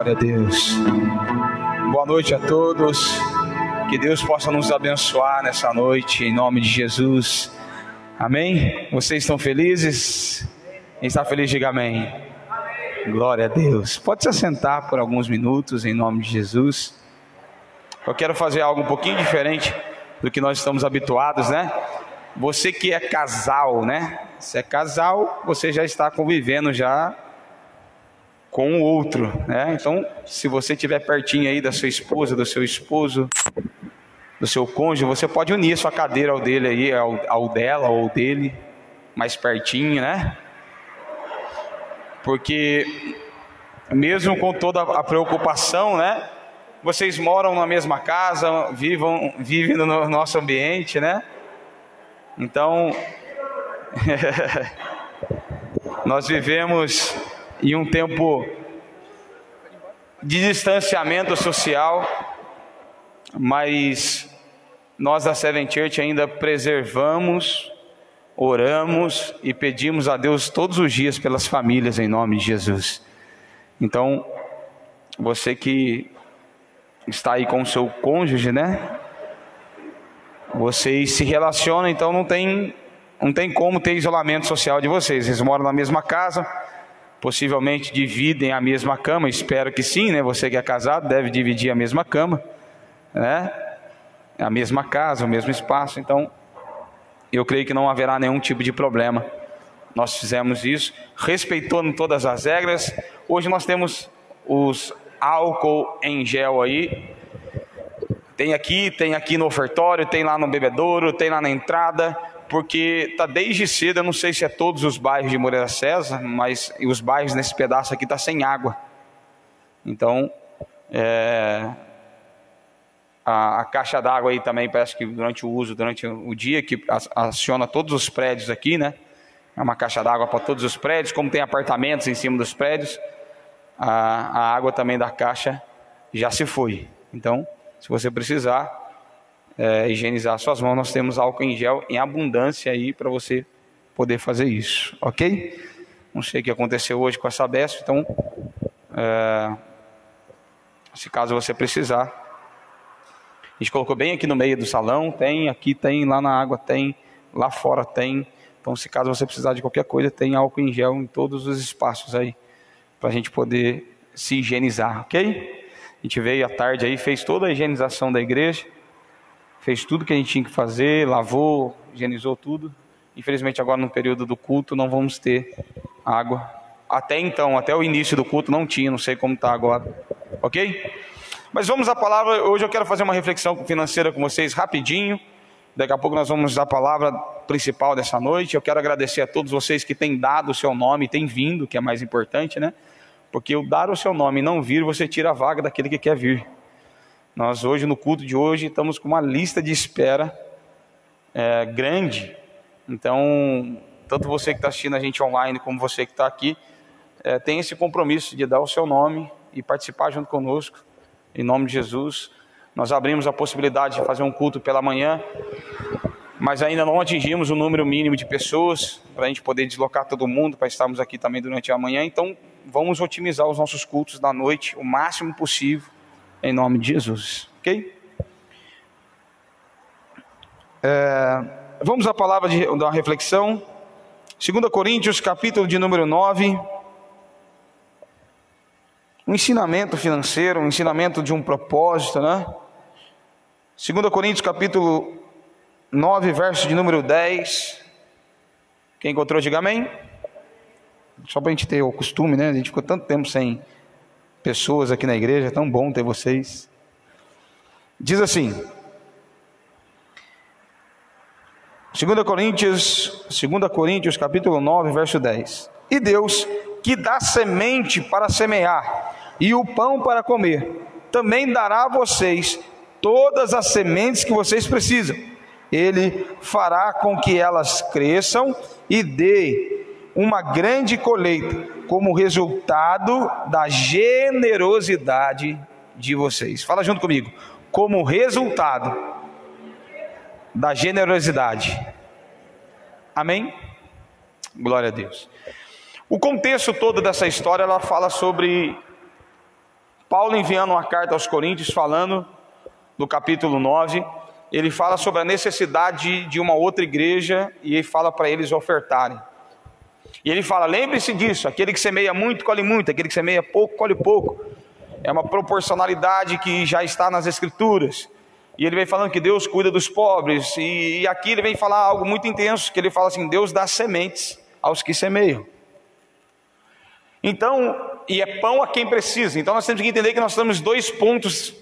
Glória a Deus. Boa noite a todos. Que Deus possa nos abençoar nessa noite, em nome de Jesus. Amém? Vocês estão felizes? Quem está feliz, diga amém. Glória a Deus. Pode se assentar por alguns minutos, em nome de Jesus. Eu quero fazer algo um pouquinho diferente do que nós estamos habituados, né? Você que é casal, né? Se é casal, você já está convivendo já com o outro, né? Então, se você estiver pertinho aí da sua esposa, do seu esposo, do seu cônjuge, você pode unir sua cadeira ao dele aí, ao, ao dela ou dele, mais pertinho, né? Porque mesmo com toda a preocupação, né? Vocês moram na mesma casa, vivam, vivem no nosso ambiente, né? Então, nós vivemos em um tempo de distanciamento social, mas nós da Seven Church ainda preservamos, oramos e pedimos a Deus todos os dias pelas famílias em nome de Jesus. Então, você que está aí com o seu cônjuge, né? Vocês se relacionam, então não tem, não tem como ter isolamento social de vocês. Eles moram na mesma casa, possivelmente dividem a mesma cama, espero que sim, né? Você que é casado deve dividir a mesma cama, né? A mesma casa, o mesmo espaço, então eu creio que não haverá nenhum tipo de problema. Nós fizemos isso, respeitando todas as regras. Hoje nós temos os álcool em gel aí. Tem aqui, tem aqui no ofertório, tem lá no bebedouro, tem lá na entrada porque tá desde cedo, eu não sei se é todos os bairros de Moreira César, mas os bairros nesse pedaço aqui tá sem água. Então, é, a, a, caixa d'água aí também parece que durante o uso, durante o dia, que aciona todos os prédios aqui, né? É uma caixa d'água para todos os prédios, como tem apartamentos em cima dos prédios, a, a água também da caixa já se foi. Então, se você precisar, é, higienizar suas mãos, nós temos álcool em gel em abundância aí para você poder fazer isso, ok? Não sei o que aconteceu hoje com essa Besp, então, é, se caso você precisar, a gente colocou bem aqui no meio do salão, tem, aqui tem, lá na água tem, lá fora tem. Então, se caso você precisar de qualquer coisa, tem álcool em gel em todos os espaços aí, para a gente poder se higienizar, ok? A gente veio à tarde aí, fez toda a higienização da igreja fez tudo que a gente tinha que fazer, lavou, higienizou tudo. Infelizmente, agora no período do culto, não vamos ter água. Até então, até o início do culto, não tinha, não sei como está agora. Ok? Mas vamos à palavra. Hoje eu quero fazer uma reflexão financeira com vocês rapidinho. Daqui a pouco nós vamos à palavra principal dessa noite. Eu quero agradecer a todos vocês que têm dado o seu nome, têm vindo, que é mais importante, né? Porque o dar o seu nome e não vir, você tira a vaga daquele que quer vir. Nós hoje, no culto de hoje, estamos com uma lista de espera é, grande. Então, tanto você que está assistindo a gente online, como você que está aqui, é, tem esse compromisso de dar o seu nome e participar junto conosco, em nome de Jesus. Nós abrimos a possibilidade de fazer um culto pela manhã, mas ainda não atingimos o número mínimo de pessoas para a gente poder deslocar todo mundo, para estarmos aqui também durante a manhã. Então, vamos otimizar os nossos cultos da noite o máximo possível em nome de Jesus, ok? É, vamos à palavra de, da reflexão, 2 Coríntios, capítulo de número 9. Um ensinamento financeiro, um ensinamento de um propósito, né? 2 Coríntios, capítulo 9, verso de número 10. Quem encontrou, diga amém. Só para a gente ter o costume, né? A gente ficou tanto tempo sem pessoas aqui na igreja, é tão bom ter vocês. Diz assim: 2 Coríntios, 2 Coríntios, capítulo 9, verso 10. E Deus, que dá semente para semear e o pão para comer, também dará a vocês todas as sementes que vocês precisam. Ele fará com que elas cresçam e dê uma grande colheita como resultado da generosidade de vocês. Fala junto comigo. Como resultado da generosidade. Amém? Glória a Deus. O contexto todo dessa história ela fala sobre Paulo enviando uma carta aos Coríntios, falando no capítulo 9, ele fala sobre a necessidade de uma outra igreja e ele fala para eles ofertarem. E ele fala: lembre-se disso, aquele que semeia muito, colhe muito, aquele que semeia pouco, colhe pouco. É uma proporcionalidade que já está nas Escrituras. E ele vem falando que Deus cuida dos pobres. E, aqui ele vem falar algo muito intenso, que ele fala assim: Deus dá sementes aos que semeiam. Então, e é pão a quem precisa. Então nós temos que entender que nós temos dois pontos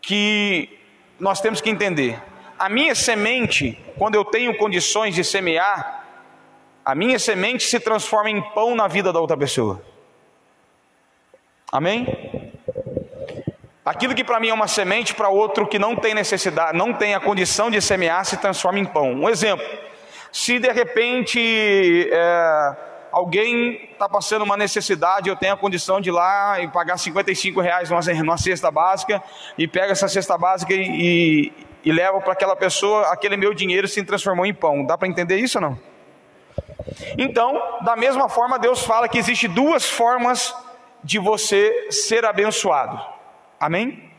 que nós temos que entender. A minha semente, quando eu tenho condições de semear, a minha semente se transforma em pão na vida da outra pessoa. Amém? Aquilo que para mim é uma semente, para outro que não tem necessidade, não tem a condição de semear, se transforma em pão. Um exemplo: se de repente é, alguém está passando uma necessidade, eu tenho a condição de ir lá e pagar 55 reais numa, numa cesta básica, e pega essa cesta básica e, e, e leva para aquela pessoa, aquele meu dinheiro se transformou em pão. Dá para entender isso ou não? Então, da mesma forma, Deus fala que existe duas formas de você ser abençoado. Amém?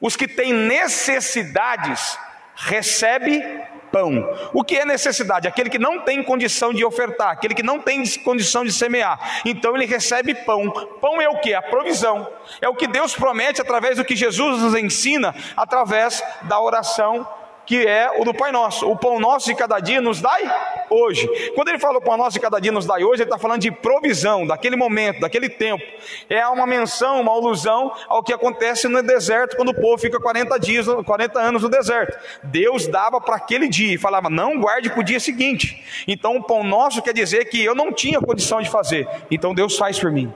Os que têm necessidades recebe pão. O que é necessidade? Aquele que não tem condição de ofertar, aquele que não tem condição de semear. Então ele recebe pão. Pão é o que? A provisão. É o que Deus promete através do que Jesus nos ensina, através da oração que é o do Pai Nosso. O pão nosso de cada dia nos dai hoje. Quando ele fala o pão nosso de cada dia nos dai hoje, ele está falando de provisão, daquele momento, daquele tempo. É uma menção, uma alusão ao que acontece no deserto, quando o povo fica 40 dias, 40 anos no deserto. Deus dava para aquele dia e falava, não guarde para o dia seguinte. Então o pão nosso quer dizer que eu não tinha condição de fazer. Então Deus faz por mim.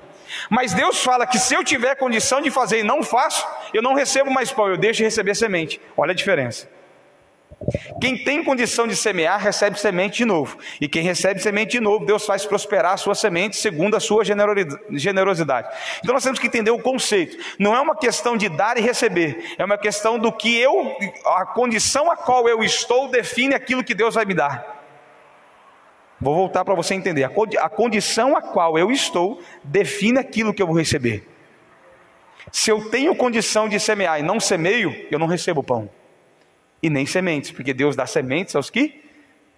Mas Deus fala que se eu tiver condição de fazer e não faço, eu não recebo mais pão, eu deixo de receber semente. Olha a diferença. Quem tem condição de semear, recebe semente de novo. E quem recebe semente de novo, Deus faz prosperar a sua semente segundo a sua generosidade. Então nós temos que entender o conceito. Não é uma questão de dar e receber, é uma questão do que eu, a condição a qual eu estou, define aquilo que Deus vai me dar. Vou voltar para você entender. A condição a qual eu estou define aquilo que eu vou receber. Se eu tenho condição de semear e não semeio, eu não recebo pão e nem sementes, porque Deus dá sementes aos que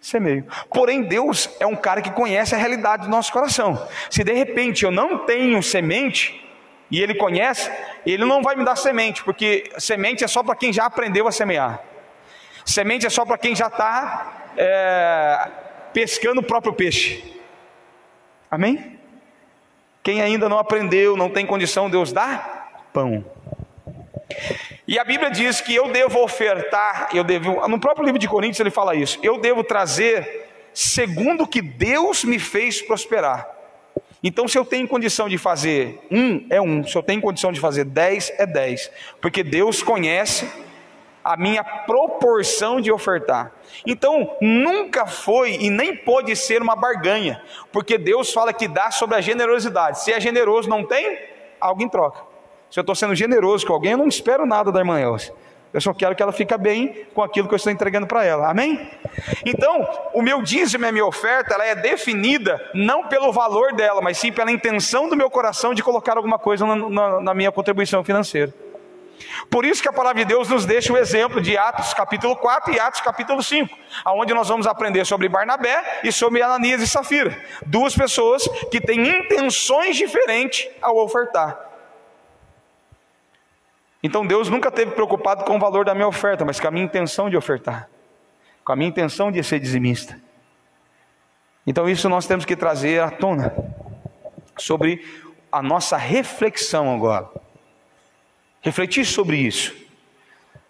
semeiam. Porém, Deus é um cara que conhece a realidade do nosso coração. Se de repente eu não tenho semente, e Ele conhece, Ele não vai me dar semente, porque semente é só para quem já aprendeu a semear. Semente é só para quem já está é, pescando o próprio peixe. Amém? Quem ainda não aprendeu, não tem condição, Deus dá pão. E a Bíblia diz que eu devo ofertar, eu devo, no próprio livro de Coríntios ele fala isso, eu devo trazer segundo o que Deus me fez prosperar. Então, se eu tenho condição de fazer um, é um, se eu tenho condição de fazer dez, é dez, porque Deus conhece a minha proporção de ofertar. Então, nunca foi e nem pode ser uma barganha, porque Deus fala que dá sobre a generosidade. Se é generoso, não tem, alguém troca. Se eu estou sendo generoso com alguém, eu não espero nada da irmã Elza. Eu só quero que ela fique bem com aquilo que eu estou entregando para ela. Amém? Então, o meu dízimo e a minha oferta, ela é definida não pelo valor dela, mas sim pela intenção do meu coração de colocar alguma coisa na, na, na minha contribuição financeira. Por isso que a palavra de Deus nos deixa o exemplo de Atos capítulo 4 e Atos capítulo 5, aonde nós vamos aprender sobre Barnabé e sobre Ananias e Safira, duas pessoas que têm intenções diferentes ao ofertar. Então Deus nunca teve preocupado com o valor da minha oferta, mas com a minha intenção de ofertar, com a minha intenção de ser dizimista. Então isso nós temos que trazer à tona sobre a nossa reflexão agora. Refletir sobre isso.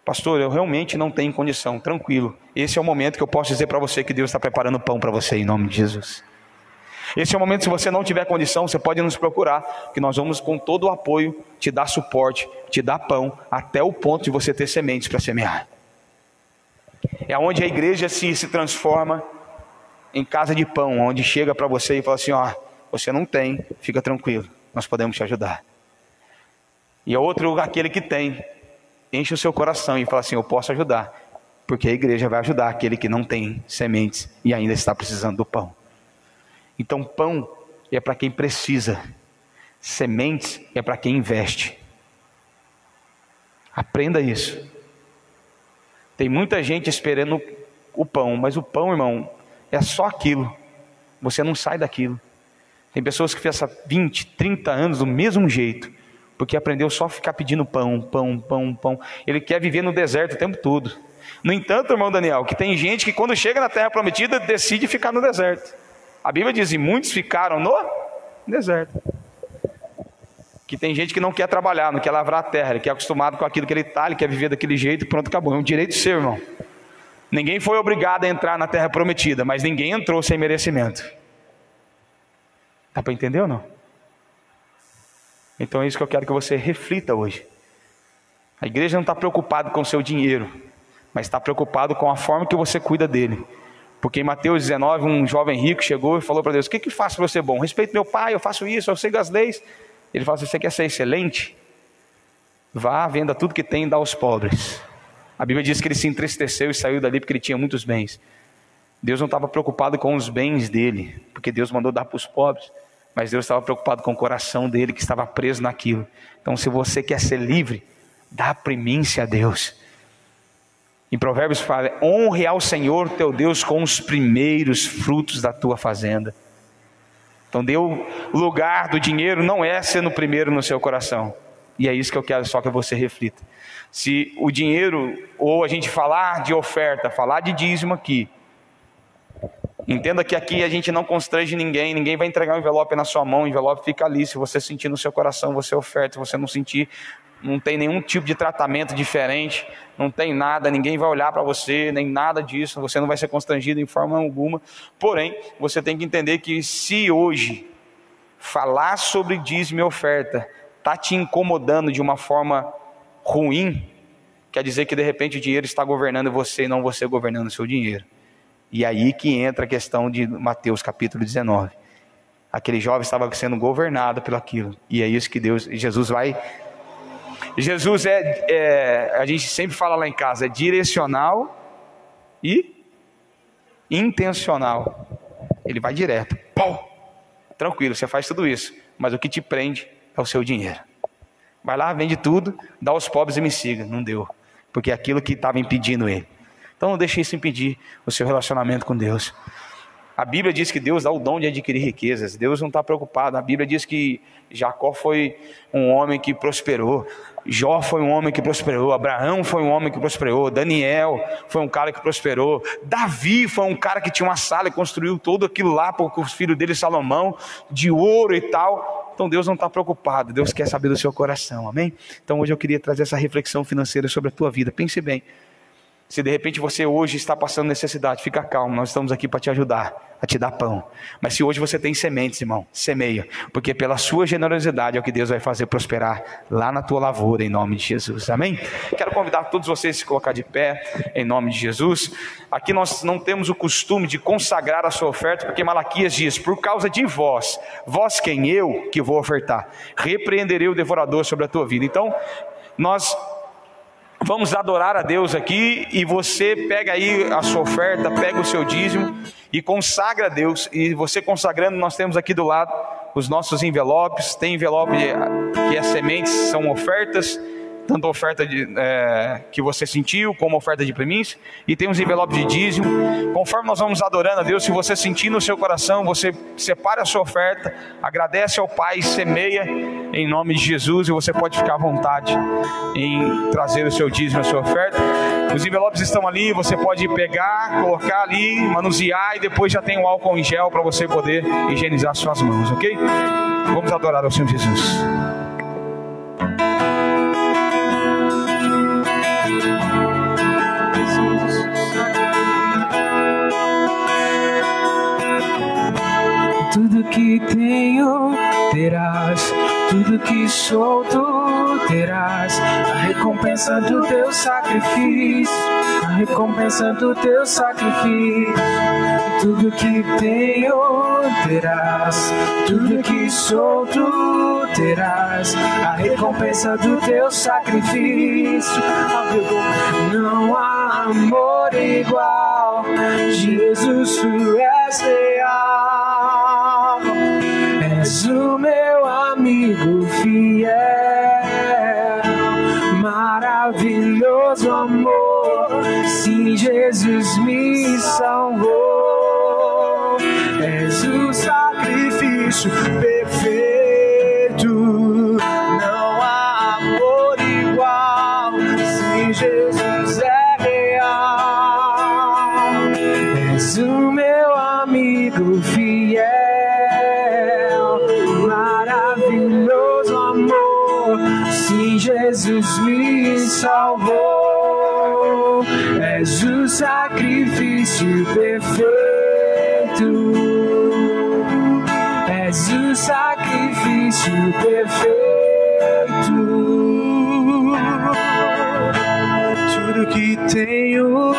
Pastor, eu realmente não tenho condição, tranquilo. Esse é o momento que eu posso dizer para você que Deus está preparando pão para você em nome de Jesus. Esse é o momento, se você não tiver condição, você pode nos procurar, que nós vamos com todo o apoio te dar suporte, te dar pão, até o ponto de você ter sementes para semear. É onde a igreja se, se transforma em casa de pão, onde chega para você e fala assim: ó, você não tem, fica tranquilo, nós podemos te ajudar. E é outro, aquele que tem, enche o seu coração e fala assim: eu posso ajudar, porque a igreja vai ajudar aquele que não tem sementes e ainda está precisando do pão. Então, pão é para quem precisa, sementes é para quem investe. Aprenda isso. Tem muita gente esperando o pão, mas o pão, irmão, é só aquilo. Você não sai daquilo. Tem pessoas que ficam 20, 30 anos do mesmo jeito, porque aprendeu só a ficar pedindo pão, pão, pão, pão. Ele quer viver no deserto o tempo todo. No entanto, irmão Daniel, que tem gente que quando chega na terra prometida decide ficar no deserto. A Bíblia diz: e muitos ficaram no deserto. Que tem gente que não quer trabalhar, não quer lavrar a terra, ele quer acostumado com aquilo que ele está, ele quer viver daquele jeito pronto, acabou. É um direito seu, irmão. Ninguém foi obrigado a entrar na terra prometida, mas ninguém entrou sem merecimento. Dá para entender ou não? Então é isso que eu quero que você reflita hoje. A igreja não está preocupada com o seu dinheiro, mas está preocupado com a forma que você cuida dele. Porque em Mateus 19, um jovem rico chegou e falou para Deus: O que, que faço para ser bom? Respeito meu pai, eu faço isso, eu sigo as leis. Ele falou assim: Você quer ser excelente? Vá, venda tudo que tem e dá aos pobres. A Bíblia diz que ele se entristeceu e saiu dali porque ele tinha muitos bens. Deus não estava preocupado com os bens dele, porque Deus mandou dar para os pobres, mas Deus estava preocupado com o coração dele que estava preso naquilo. Então, se você quer ser livre, dá primícia a Deus. Em Provérbios fala: honre ao Senhor teu Deus com os primeiros frutos da tua fazenda. Então, deu lugar do dinheiro não é sendo primeiro no seu coração. E é isso que eu quero só que você reflita. Se o dinheiro, ou a gente falar de oferta, falar de dízimo aqui, entenda que aqui a gente não constrange ninguém, ninguém vai entregar um envelope na sua mão, o envelope fica ali. Se você sentir no seu coração, você oferta. Se você não sentir, não tem nenhum tipo de tratamento diferente, não tem nada, ninguém vai olhar para você, nem nada disso, você não vai ser constrangido em forma alguma. Porém, você tem que entender que se hoje falar sobre dízimo e oferta está te incomodando de uma forma ruim, quer dizer que de repente o dinheiro está governando você e não você governando o seu dinheiro. E aí que entra a questão de Mateus capítulo 19. Aquele jovem estava sendo governado pelo aquilo. E é isso que Deus, Jesus vai Jesus é, é, a gente sempre fala lá em casa, é direcional e intencional. Ele vai direto. Pau! Tranquilo, você faz tudo isso, mas o que te prende é o seu dinheiro. Vai lá, vende tudo, dá aos pobres e me siga. Não deu, porque é aquilo que estava impedindo ele. Então não deixe isso impedir o seu relacionamento com Deus. A Bíblia diz que Deus dá o dom de adquirir riquezas. Deus não está preocupado. A Bíblia diz que Jacó foi um homem que prosperou. Jó foi um homem que prosperou, Abraão foi um homem que prosperou, Daniel foi um cara que prosperou, Davi foi um cara que tinha uma sala e construiu tudo aquilo lá para os filhos dele, Salomão, de ouro e tal. Então Deus não está preocupado, Deus quer saber do seu coração, amém? Então hoje eu queria trazer essa reflexão financeira sobre a tua vida. Pense bem. Se de repente você hoje está passando necessidade, fica calmo, nós estamos aqui para te ajudar, a te dar pão. Mas se hoje você tem sementes, irmão, semeia, porque pela sua generosidade é o que Deus vai fazer prosperar lá na tua lavoura, em nome de Jesus, amém? Quero convidar todos vocês a se colocar de pé, em nome de Jesus. Aqui nós não temos o costume de consagrar a sua oferta, porque Malaquias diz: por causa de vós, vós quem eu que vou ofertar, repreenderei o devorador sobre a tua vida. Então, nós Vamos adorar a Deus aqui e você pega aí a sua oferta, pega o seu dízimo e consagra a Deus. E você consagrando, nós temos aqui do lado os nossos envelopes. Tem envelope que é sementes, são ofertas tanto a oferta de, é, que você sentiu, como a oferta de primícia, e tem os envelopes de dízimo. Conforme nós vamos adorando a Deus, se você sentir no seu coração, você separa a sua oferta, agradece ao Pai, semeia em nome de Jesus, e você pode ficar à vontade em trazer o seu dízimo, a sua oferta. Os envelopes estão ali, você pode pegar, colocar ali, manusear, e depois já tem o álcool em gel para você poder higienizar suas mãos, ok? Vamos adorar ao Senhor Jesus. Tudo que tenho terás, tudo que sou tu terás. A recompensa do teu sacrifício, a recompensa do teu sacrifício. Tudo que tenho terás, tudo que sou tu terás. A recompensa do teu sacrifício. Não há amor igual, Jesus, tu és real. És o meu amigo fiel, maravilhoso amor. Sim, Jesus me salvou. És o sacrifício perfeito. Jesus me salvou. És o sacrifício perfeito. És o sacrifício perfeito. Tudo que tenho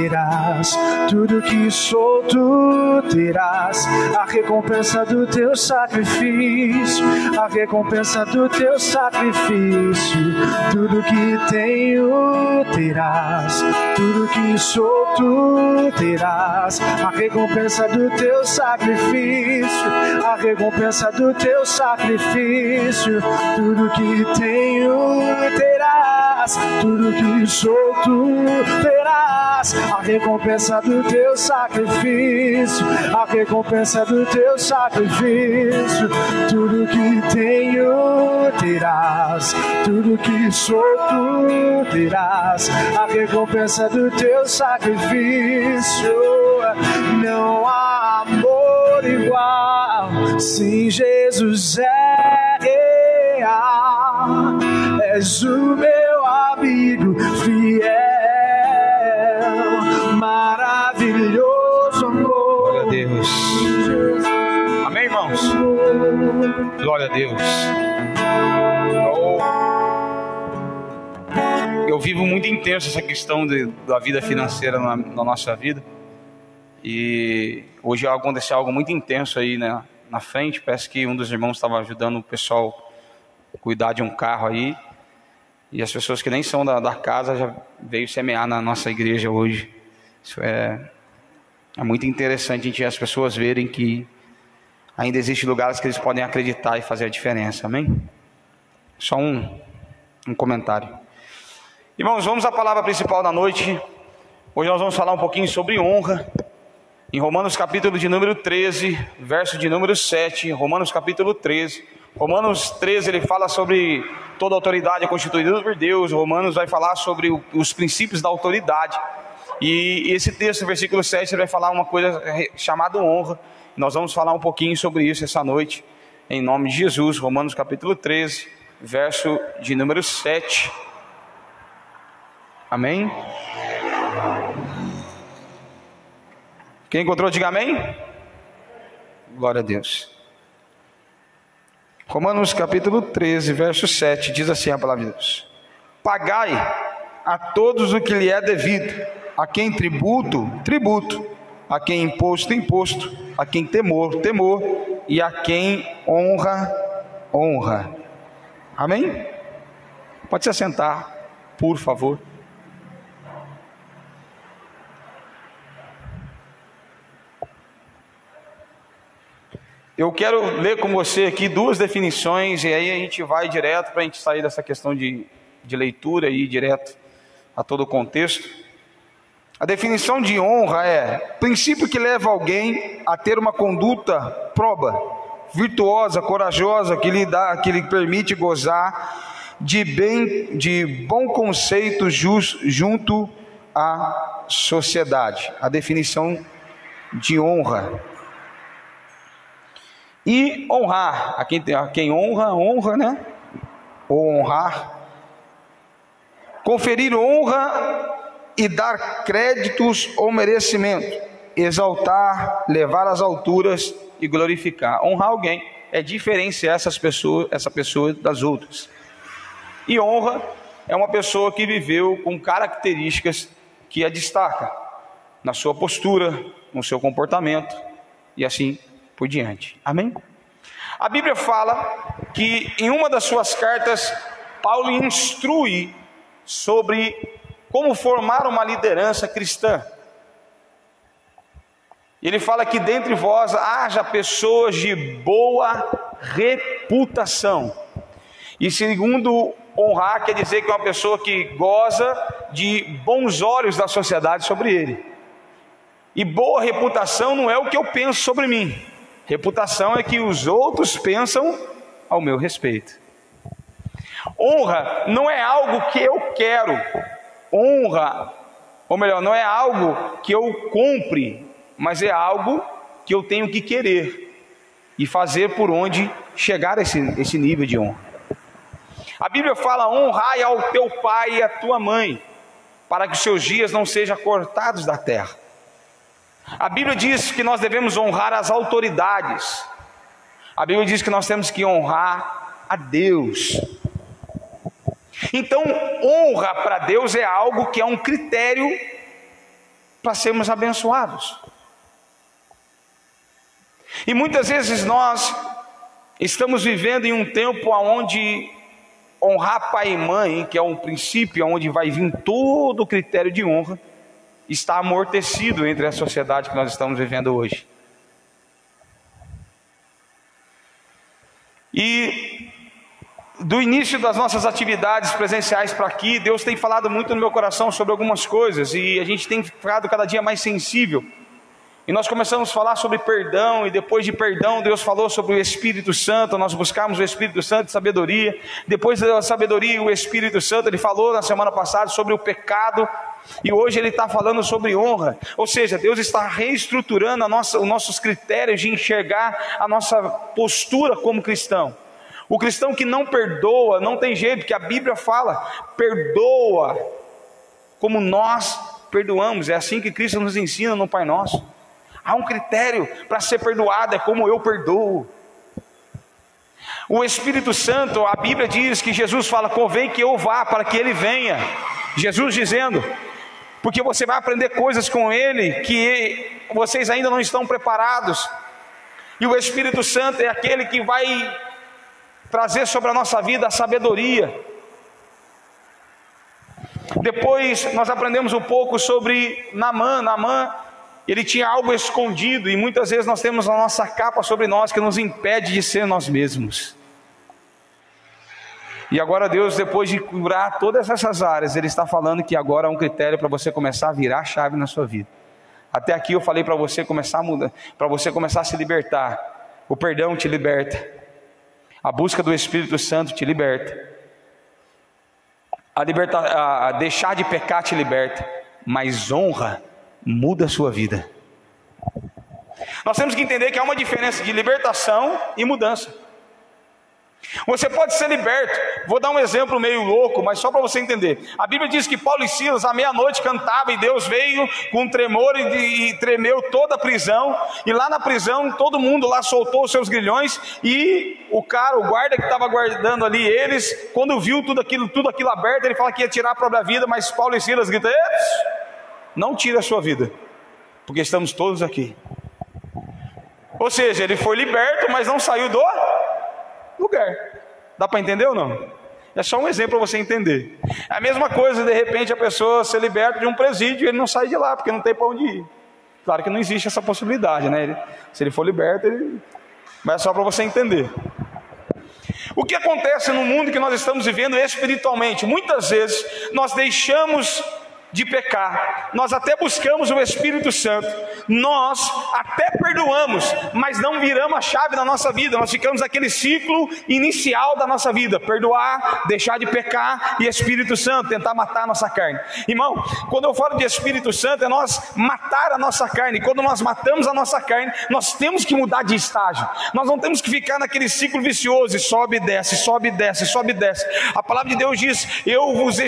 terás, tudo que sou tu terás. A recompensa do teu sacrifício, a recompensa do teu sacrifício. Tudo que tenho terás, tudo que sou tu terás. A recompensa do teu sacrifício, a recompensa do teu sacrifício. Tudo que tenho terás, tudo que sou tu terás. A recompensa do teu sacrifício, a recompensa do teu sacrifício. Tudo que tenho terás, tudo que sou tu terás. A recompensa do teu sacrifício. Não há amor igual. Sim, Jesus é real. És o meu Glória a Deus. Eu, eu vivo muito intenso essa questão de, da vida financeira na, na nossa vida. E hoje aconteceu algo muito intenso aí né, na frente. Parece que um dos irmãos estava ajudando o pessoal a cuidar de um carro aí. E as pessoas que nem são da, da casa já veio semear na nossa igreja hoje. Isso é, é muito interessante a gente as pessoas verem que ainda existem lugares que eles podem acreditar e fazer a diferença. Amém? Só um, um comentário. Irmãos, vamos à palavra principal da noite. Hoje nós vamos falar um pouquinho sobre honra. Em Romanos capítulo de número 13, verso de número 7, Romanos capítulo 13. Romanos 13 ele fala sobre toda autoridade é constituída por Deus. Romanos vai falar sobre os princípios da autoridade. E esse texto, versículo 7, ele vai falar uma coisa chamada honra. Nós vamos falar um pouquinho sobre isso essa noite, em nome de Jesus. Romanos capítulo 13, verso de número 7. Amém? Quem encontrou, diga amém. Glória a Deus. Romanos capítulo 13, verso 7, diz assim a palavra de Deus: Pagai a todos o que lhe é devido, a quem tributo, tributo, a quem imposto, imposto, a quem temor, temor, e a quem honra, honra. Amém? Pode se assentar, por favor. Eu quero ler com você aqui duas definições, e aí a gente vai direto para a gente sair dessa questão de, de leitura e ir direto a todo o contexto. A definição de honra é princípio que leva alguém a ter uma conduta proba, virtuosa, corajosa, que lhe dá, que lhe permite gozar de bem, de bom conceito just, junto à sociedade. A definição de honra. E honrar, a quem, a quem honra, honra, né? Ou honrar. Conferir honra e dar créditos ou merecimento. Exaltar, levar às alturas e glorificar. Honrar alguém é diferenciar essas pessoas, essa pessoa das outras. E honra é uma pessoa que viveu com características que a destaca na sua postura, no seu comportamento e assim por diante. Amém? A Bíblia fala que em uma das suas cartas, Paulo instrui sobre como formar uma liderança cristã. Ele fala que dentre vós haja pessoas de boa reputação. E segundo, honrar quer dizer que é uma pessoa que goza de bons olhos da sociedade sobre ele. E boa reputação não é o que eu penso sobre mim. Reputação é que os outros pensam ao meu respeito. Honra não é algo que eu quero. Honra, ou melhor, não é algo que eu compre, mas é algo que eu tenho que querer e fazer por onde chegar a esse, esse nível de honra. A Bíblia fala: honrai ao teu pai e à tua mãe, para que os seus dias não sejam cortados da terra. A Bíblia diz que nós devemos honrar as autoridades. A Bíblia diz que nós temos que honrar a Deus. Então, honra para Deus é algo que é um critério para sermos abençoados. E muitas vezes nós estamos vivendo em um tempo onde honrar pai e mãe, que é um princípio onde vai vir todo o critério de honra, está amortecido entre a sociedade que nós estamos vivendo hoje. E do início das nossas atividades presenciais para aqui, Deus tem falado muito no meu coração sobre algumas coisas e a gente tem ficado cada dia mais sensível e nós começamos a falar sobre perdão, e depois de perdão, Deus falou sobre o Espírito Santo, nós buscamos o Espírito Santo de sabedoria. Depois da sabedoria, o Espírito Santo, ele falou na semana passada sobre o pecado, e hoje ele está falando sobre honra. Ou seja, Deus está reestruturando nossa, os nossos critérios de enxergar a nossa postura como cristão. O cristão que não perdoa, não tem jeito, porque a Bíblia fala, perdoa como nós perdoamos. É assim que Cristo nos ensina no Pai Nosso. Há um critério para ser perdoado, é como eu perdoo. O Espírito Santo, a Bíblia diz que Jesus fala: convém que eu vá para que ele venha. Jesus dizendo, porque você vai aprender coisas com ele que vocês ainda não estão preparados. E o Espírito Santo é aquele que vai trazer sobre a nossa vida a sabedoria. Depois nós aprendemos um pouco sobre Namã. Namã ele tinha algo escondido e muitas vezes nós temos a nossa capa sobre nós que nos impede de ser nós mesmos. E agora Deus, depois de curar todas essas áreas, Ele está falando que agora há um critério para você começar a virar a chave na sua vida. Até aqui eu falei para você começar a mudar, para você começar a se libertar. O perdão te liberta. A busca do Espírito Santo te liberta. A, liberta, a deixar de pecar te liberta. Mas honra muda a sua vida. Nós temos que entender que há uma diferença de libertação e mudança. Você pode ser liberto. Vou dar um exemplo meio louco, mas só para você entender. A Bíblia diz que Paulo e Silas à meia-noite cantavam e Deus veio com tremor e, e, tremeu toda a prisão. E lá na prisão todo mundo lá soltou os seus grilhões e o cara, o guarda que estava guardando ali eles, quando viu tudo aquilo, tudo aquilo aberto, ele fala que ia tirar a própria vida, mas Paulo e Silas gritam: não tire a sua vida, porque estamos todos aqui. Ou seja, ele foi liberto, mas não saiu do lugar. Dá para entender ou não? É só um exemplo para você entender. É a mesma coisa, de repente, a pessoa ser liberta de um presídio e ele não sai de lá, porque não tem para onde ir. Claro que não existe essa possibilidade, né? Ele, se ele for liberto, ele... mas é só para você entender. O que acontece no mundo que nós estamos vivendo espiritualmente? Muitas vezes nós deixamos de pecar, nós até buscamos o Espírito Santo, nós até perdoamos, mas não viramos a chave na nossa vida, nós ficamos naquele ciclo inicial da nossa vida: perdoar, deixar de pecar e Espírito Santo, tentar matar a nossa carne. Irmão, quando eu falo de Espírito Santo, é nós matar a nossa carne, quando nós matamos a nossa carne, nós temos que mudar de estágio, nós não temos que ficar naquele ciclo vicioso, e sobe e desce, sobe e desce, sobe e desce. A palavra de Deus diz: Eu vos.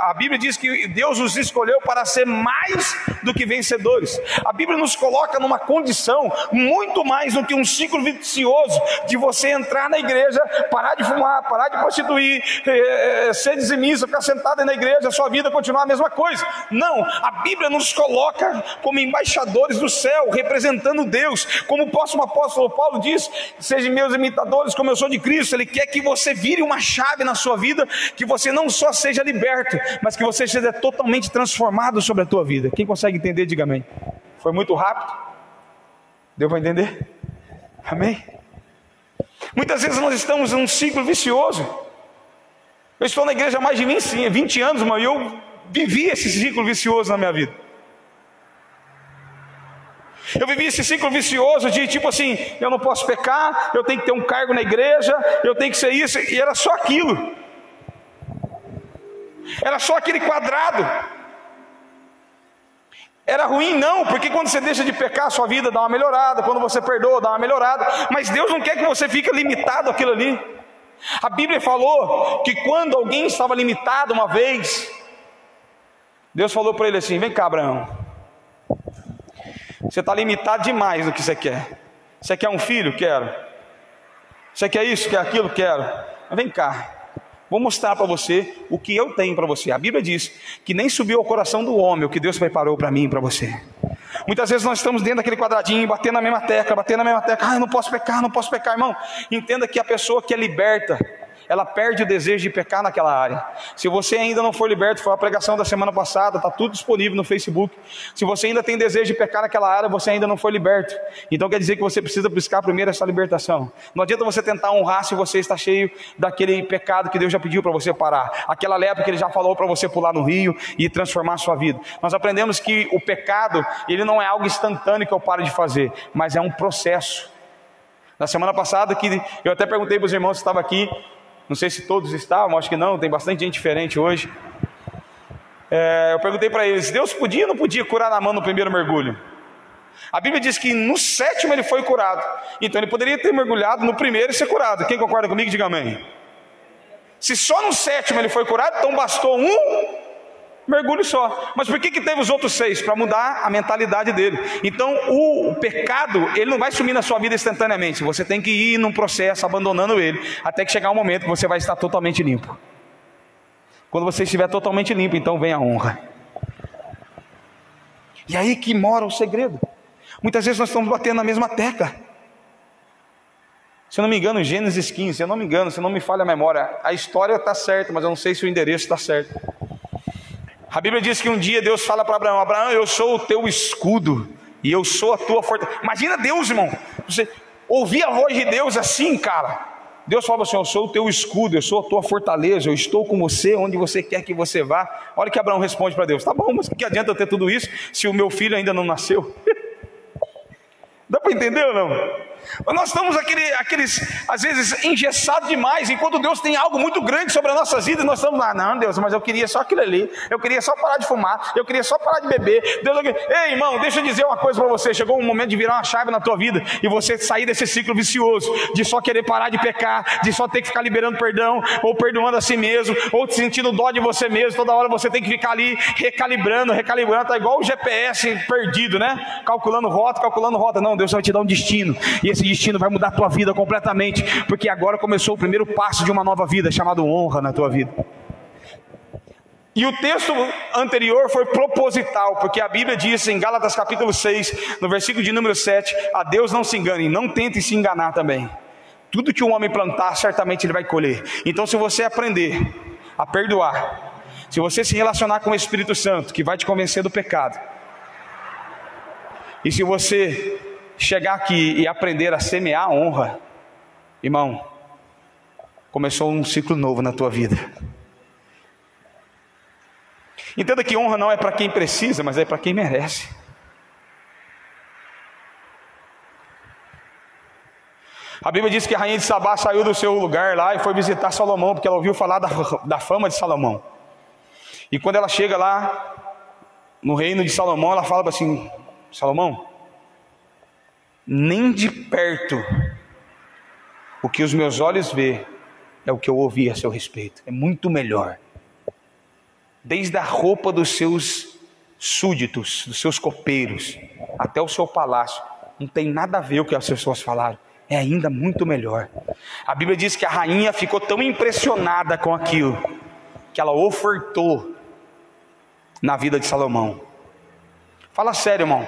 A Bíblia diz que Deus os escolheu para ser mais do que vencedores. A Bíblia nos coloca numa condição muito mais do que um ciclo vicioso de você entrar na igreja, parar de fumar, parar de prostituir, eh, eh, ser dizimista, ficar sentado na igreja, a sua vida continuar a mesma coisa. Não, a Bíblia nos coloca como embaixadores do céu, representando Deus. Como o próximo apóstolo Paulo diz: sejam meus imitadores, como eu sou de Cristo. Ele quer que você vire uma chave na sua vida, que você não só seja liberto, mas que você seja totalmente transformado sobre a tua vida. Quem consegue entender, diga amém. Foi muito rápido? Deu para entender? Amém? Muitas vezes nós estamos em um ciclo vicioso. Eu estou na igreja há mais de 20, 20 anos, mas eu vivi esse ciclo vicioso na minha vida. Eu vivi esse ciclo vicioso de tipo assim: eu não posso pecar, eu tenho que ter um cargo na igreja, eu tenho que ser isso, e era só aquilo, era só aquele quadrado. Era ruim, não, porque quando você deixa de pecar, sua vida dá uma melhorada, quando você perdoa, dá uma melhorada, mas Deus não quer que você fique limitado àquilo ali. A Bíblia falou que quando alguém estava limitado uma vez, Deus falou para ele assim: Vem cá, Abraão, você está limitado demais no que você quer. Você quer um filho? Quero. Você quer isso? Quer aquilo? Quero. Vem cá, Vou mostrar para você o que eu tenho para você. A Bíblia diz que nem subiu ao coração do homem o que Deus preparou para mim e para você. Muitas vezes nós estamos dentro daquele quadradinho, batendo na mesma tecla, batendo na mesma tecla. Ah, eu não posso pecar, não posso pecar, irmão. Entenda que a pessoa que é liberta, ela perde o desejo de pecar naquela área. Se você ainda não for liberto, foi a pregação da semana passada, está tudo disponível no Facebook. Se você ainda tem desejo de pecar naquela área, você ainda não foi liberto. Então quer dizer que você precisa buscar primeiro essa libertação. Não adianta você tentar honrar se você está cheio daquele pecado que Deus já pediu para você parar, aquela lepra que Ele já falou para você pular no rio e transformar a sua vida. Nós aprendemos que o pecado, ele não é algo instantâneo que eu paro de fazer, mas é um processo. Na semana passada, que eu até perguntei para os irmãos que estavam aqui, não sei se todos estavam, acho que não, tem bastante gente diferente hoje. É, eu perguntei para eles: Deus podia ou não podia curar na mão no primeiro mergulho? A Bíblia diz que no sétimo ele foi curado. Então ele poderia ter mergulhado no primeiro e ser curado. Quem concorda comigo, diga amém. Se só no sétimo ele foi curado, então bastou um mergulho só. Mas por que, que teve os outros seis? Para mudar a mentalidade dele. Então, o, pecado, ele não vai sumir na sua vida instantaneamente. Você tem que ir num processo, abandonando ele, até que chegar um momento que você vai estar totalmente limpo. Quando você estiver totalmente limpo, então vem a honra. E aí que mora o segredo. Muitas vezes nós estamos batendo na mesma tecla. Se eu não me engano, Gênesis 15, se eu não me engano, se não me falha a memória, a história está certa, mas eu não sei se o endereço está certo. A Bíblia diz que um dia Deus fala para Abraão: Abraão, eu sou o teu escudo e eu sou a tua fortaleza. Imagina Deus, irmão. Você ouvir a voz de Deus assim, cara. Deus fala assim: Eu sou o teu escudo, eu sou a tua fortaleza, eu estou com você onde você quer que você vá. Olha que Abraão responde para Deus: Tá bom, mas que adianta eu ter tudo isso se o meu filho ainda não nasceu? Dá para entender ou não? Nós estamos aquele, aqueles, às vezes, engessados demais, enquanto Deus tem algo muito grande sobre as nossas vidas, nós estamos lá, não, Deus, mas eu queria só aquilo ali, eu queria só parar de fumar, eu queria só parar de beber. Deus, Ei, irmão, deixa eu dizer uma coisa para você: chegou um momento de virar uma chave na tua vida e você sair desse ciclo vicioso de só querer parar de pecar, de só ter que ficar liberando perdão, ou perdoando a si mesmo, ou sentindo dó de você mesmo, toda hora você tem que ficar ali recalibrando, recalibrando, tá igual o GPS perdido, né? Calculando rota, calculando rota. Não, Deus vai te dar um destino, e esse destino vai mudar a tua vida completamente, porque agora começou o primeiro passo de uma nova vida, chamado honra na tua vida. E o texto anterior foi proposital, porque a Bíblia diz em Gálatas capítulo 6, no versículo de número 7, a Deus não se engane, não tente se enganar também. Tudo que o homem plantar, certamente ele vai colher. Então, se você aprender a perdoar, se você se relacionar com o Espírito Santo, que vai te convencer do pecado, e se você chegar aqui e aprender a semear a honra, irmão, começou um ciclo novo na tua vida. Entenda que honra não é para quem precisa, mas é para quem merece. A Bíblia diz que a rainha de Sabá saiu do seu lugar lá e foi visitar Salomão, porque ela ouviu falar da, da fama de Salomão. E quando ela chega lá no reino de Salomão, ela fala assim: Salomão, nem de perto o que os meus olhos vê é o que eu ouvi a seu respeito. É muito melhor. Desde a roupa dos seus súditos, dos seus copeiros, até o seu palácio, não tem nada a ver o que as pessoas falaram. É ainda muito melhor. A Bíblia diz que a rainha ficou tão impressionada com aquilo que ela ofertou na vida de Salomão. Fala sério, irmão.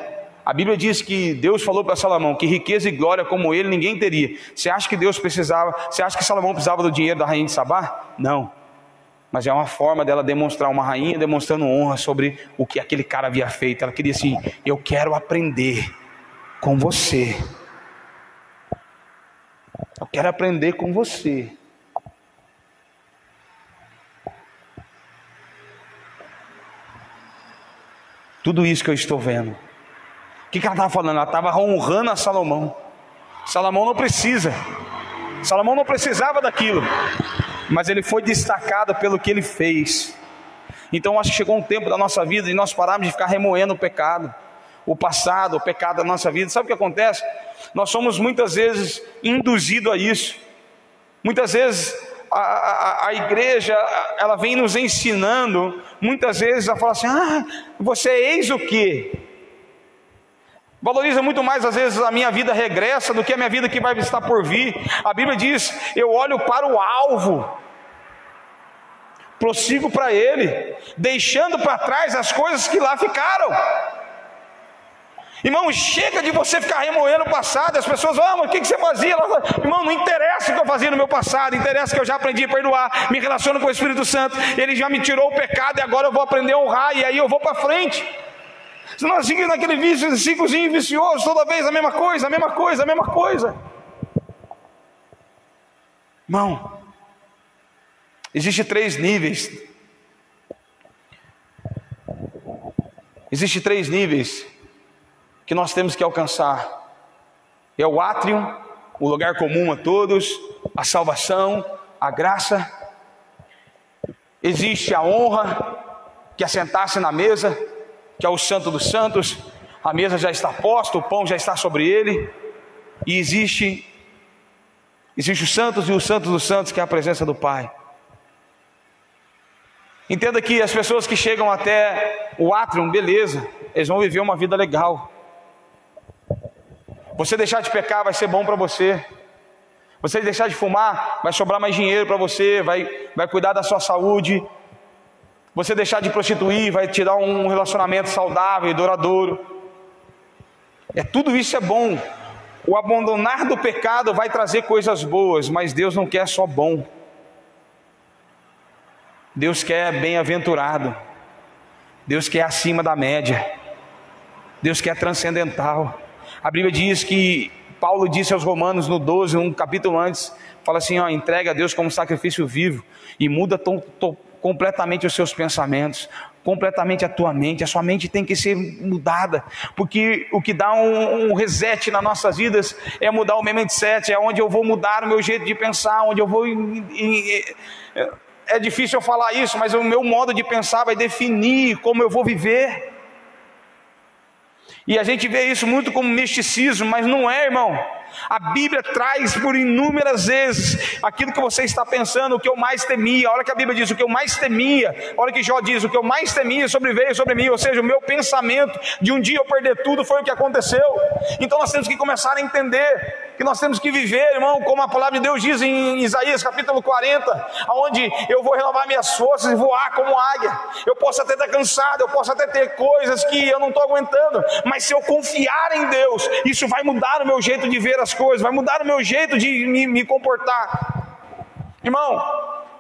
A Bíblia diz que Deus falou para Salomão que riqueza e glória como ele ninguém teria. Você acha que Deus precisava, você acha que Salomão precisava do dinheiro da rainha de Sabá? Não. Mas é uma forma dela demonstrar uma rainha demonstrando honra sobre o que aquele cara havia feito. Ela queria assim: eu quero aprender com você. Eu quero aprender com você. Tudo isso que eu estou vendo. O que, que ela estava falando? Ela estava honrando a Salomão. Salomão não precisa. Salomão não precisava daquilo. Mas ele foi destacado pelo que ele fez. Então acho que chegou um tempo da nossa vida de nós pararmos de ficar remoendo o pecado, o passado, o pecado da nossa vida. Sabe o que acontece? Nós somos muitas vezes induzidos a isso. Muitas vezes a, a, a, igreja ela vem nos ensinando, muitas vezes a falar assim: ah, você é eis o que? Valoriza muito mais, às vezes, a minha vida regressa do que a minha vida que vai estar por vir. A Bíblia diz: eu olho para o alvo, prossigo para Ele, deixando para trás as coisas que lá ficaram. Irmão, chega de você ficar remoendo o passado. As pessoas vão, ah, o que, você fazia? Irmão, não interessa o que eu fazia no meu passado, interessa que eu já aprendi a perdoar, me relaciono com o Espírito Santo, ele já me tirou o pecado e agora eu vou aprender a honrar, e aí eu vou para frente. Se nós seguimos naquele vício, ciclozinho vicioso, toda vez a mesma coisa, a mesma coisa, a mesma coisa. Irmão, existe três níveis. Existe três níveis que nós temos que alcançar. É o átrio, o lugar comum a todos, a salvação, a graça. Existe a honra, que assentasse na mesa, que é o Santo dos Santos, a mesa já está posta, o pão já está sobre ele, e existe existe os santos e os santos dos santos, que é a presença do Pai. Entenda que as pessoas que chegam até o átrio, beleza, eles vão viver uma vida legal. Você deixar de pecar vai ser bom para você. Você deixar de fumar, vai sobrar mais dinheiro para você, vai, vai cuidar da sua saúde, você deixar de prostituir vai te dar um relacionamento saudável e duradouro. É tudo isso é bom. O abandonar do pecado vai trazer coisas boas, mas Deus não quer só bom. Deus quer bem-aventurado. Deus quer acima da média. Deus quer transcendental. A Bíblia diz que Paulo disse aos Romanos no 12, um capítulo antes, fala assim: ó, entrega a Deus como sacrifício vivo e muda completamente os seus pensamentos, completamente a tua mente. A sua mente tem que ser mudada, porque o que dá um, um reset nas nossas vidas é mudar o meu mindset, é onde eu vou mudar o meu jeito de pensar, onde eu vou. É difícil eu falar isso, mas o meu modo de pensar vai definir como eu vou viver. E a gente vê isso muito como misticismo, mas não é, irmão. A Bíblia traz por inúmeras vezes aquilo que você está pensando, o que eu mais temia. Olha que a Bíblia diz, o que eu mais temia. Olha que Jó diz, o que eu mais temia sobreveio sobre mim. Ou seja, o meu pensamento de um dia eu perder tudo foi o que aconteceu. Então nós temos que começar a entender que nós temos que viver, irmão, como a palavra de Deus diz em Isaías capítulo 40, onde eu vou renovar minhas forças e voar como águia. Eu posso até estar cansado, eu posso até ter coisas que eu não estou aguentando, mas se eu confiar em Deus, isso vai mudar o meu jeito de ver as coisas, vai mudar o meu jeito de me, me comportar. Irmão,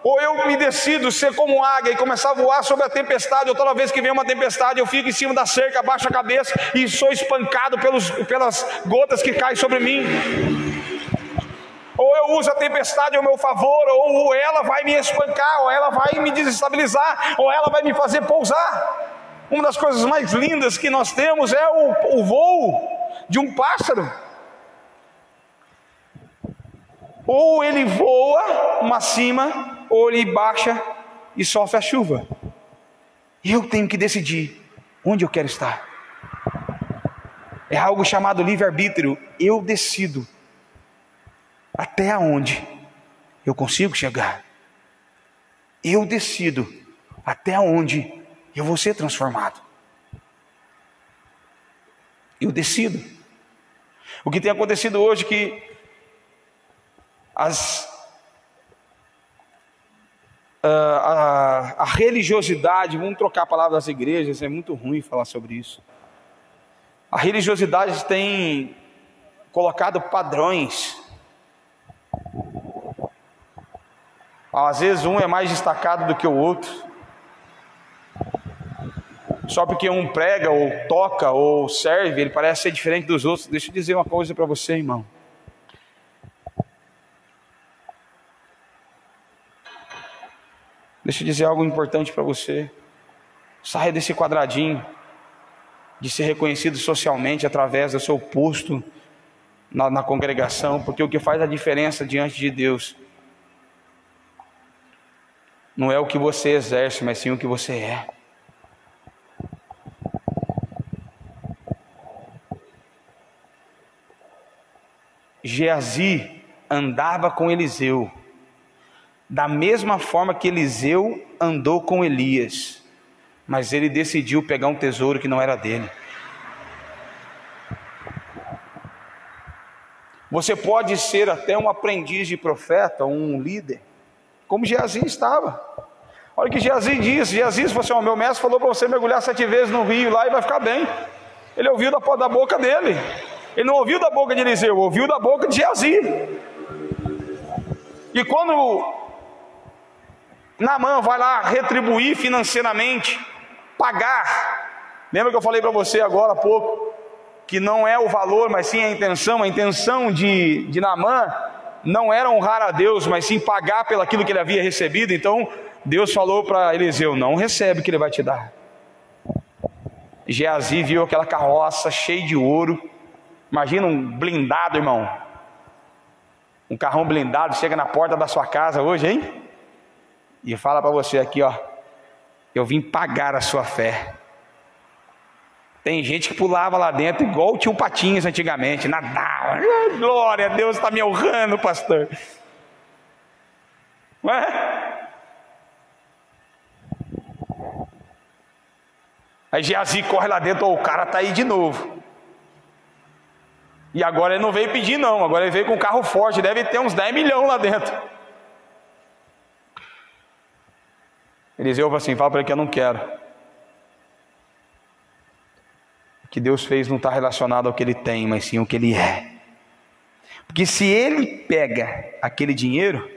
ou eu me decido ser como águia e começar a voar sobre a tempestade, ou toda vez que vem uma tempestade, eu fico em cima da cerca, abaixo a cabeça e sou espancado pelos, pelas gotas que caem sobre mim. Ou eu uso a tempestade ao meu favor, ou ela vai me espancar, ou ela vai me desestabilizar, ou ela vai me fazer pousar. Uma das coisas mais lindas que nós temos é o, o voo de um pássaro. Ou ele voa uma cima ou ele baixa e sofre a chuva. Eu tenho que decidir onde eu quero estar. É algo chamado livre-arbítrio. Eu decido até onde eu consigo chegar. Eu decido até onde eu vou ser transformado. Eu decido. O que tem acontecido hoje é que as a, a, religiosidade, vamos trocar a palavra das igrejas, é muito ruim falar sobre isso. A religiosidade tem colocado padrões. Às vezes um é mais destacado do que o outro. Só porque um prega ou toca ou serve, ele parece ser diferente dos outros. Deixa eu dizer uma coisa para você, irmão. Deixa eu dizer algo importante para você. Saia desse quadradinho de ser reconhecido socialmente através do seu posto na, na congregação, porque o que faz a diferença diante de Deus não é o que você exerce, mas sim o que você é. Geazi andava com Eliseu, da mesma forma que Eliseu andou com Elias, mas ele decidiu pegar um tesouro que não era dele. Você pode ser até um aprendiz de profeta, um líder, como Geazi estava. Olha o que Geazi disse: Geazi, se você é o meu mestre, falou para você mergulhar sete vezes no rio lá e vai ficar bem. Ele ouviu da, da boca dele. Ele não ouviu da boca de Eliseu, ouviu da boca de Geazi. E quando Namã vai lá retribuir financeiramente, pagar, lembra que eu falei para você agora há pouco? que não é o valor, mas sim a intenção. A intenção de, de Naamã não era honrar a Deus, mas sim pagar pelo aquilo que ele havia recebido. Então Deus falou para Eliseu: Não recebe o que ele vai te dar. Geazi viu aquela carroça cheia de ouro. Imagina um blindado, irmão. Um carrão blindado chega na porta da sua casa hoje, hein? E fala para você aqui, ó. Eu vim pagar a sua fé. Tem gente que pulava lá dentro igual tinha um patinhos antigamente, nadava. Glória a Deus, está me honrando, pastor. Não é? Aí Geazi corre lá dentro, oh, o cara está aí de novo. E agora ele não veio pedir, não. Agora ele veio com um carro forte, deve ter uns 10 milhões lá dentro. Eliseu falou assim: fala para ele que eu não quero que Deus fez não está relacionado ao que ele tem, mas sim ao que ele é. Porque se ele pega aquele dinheiro,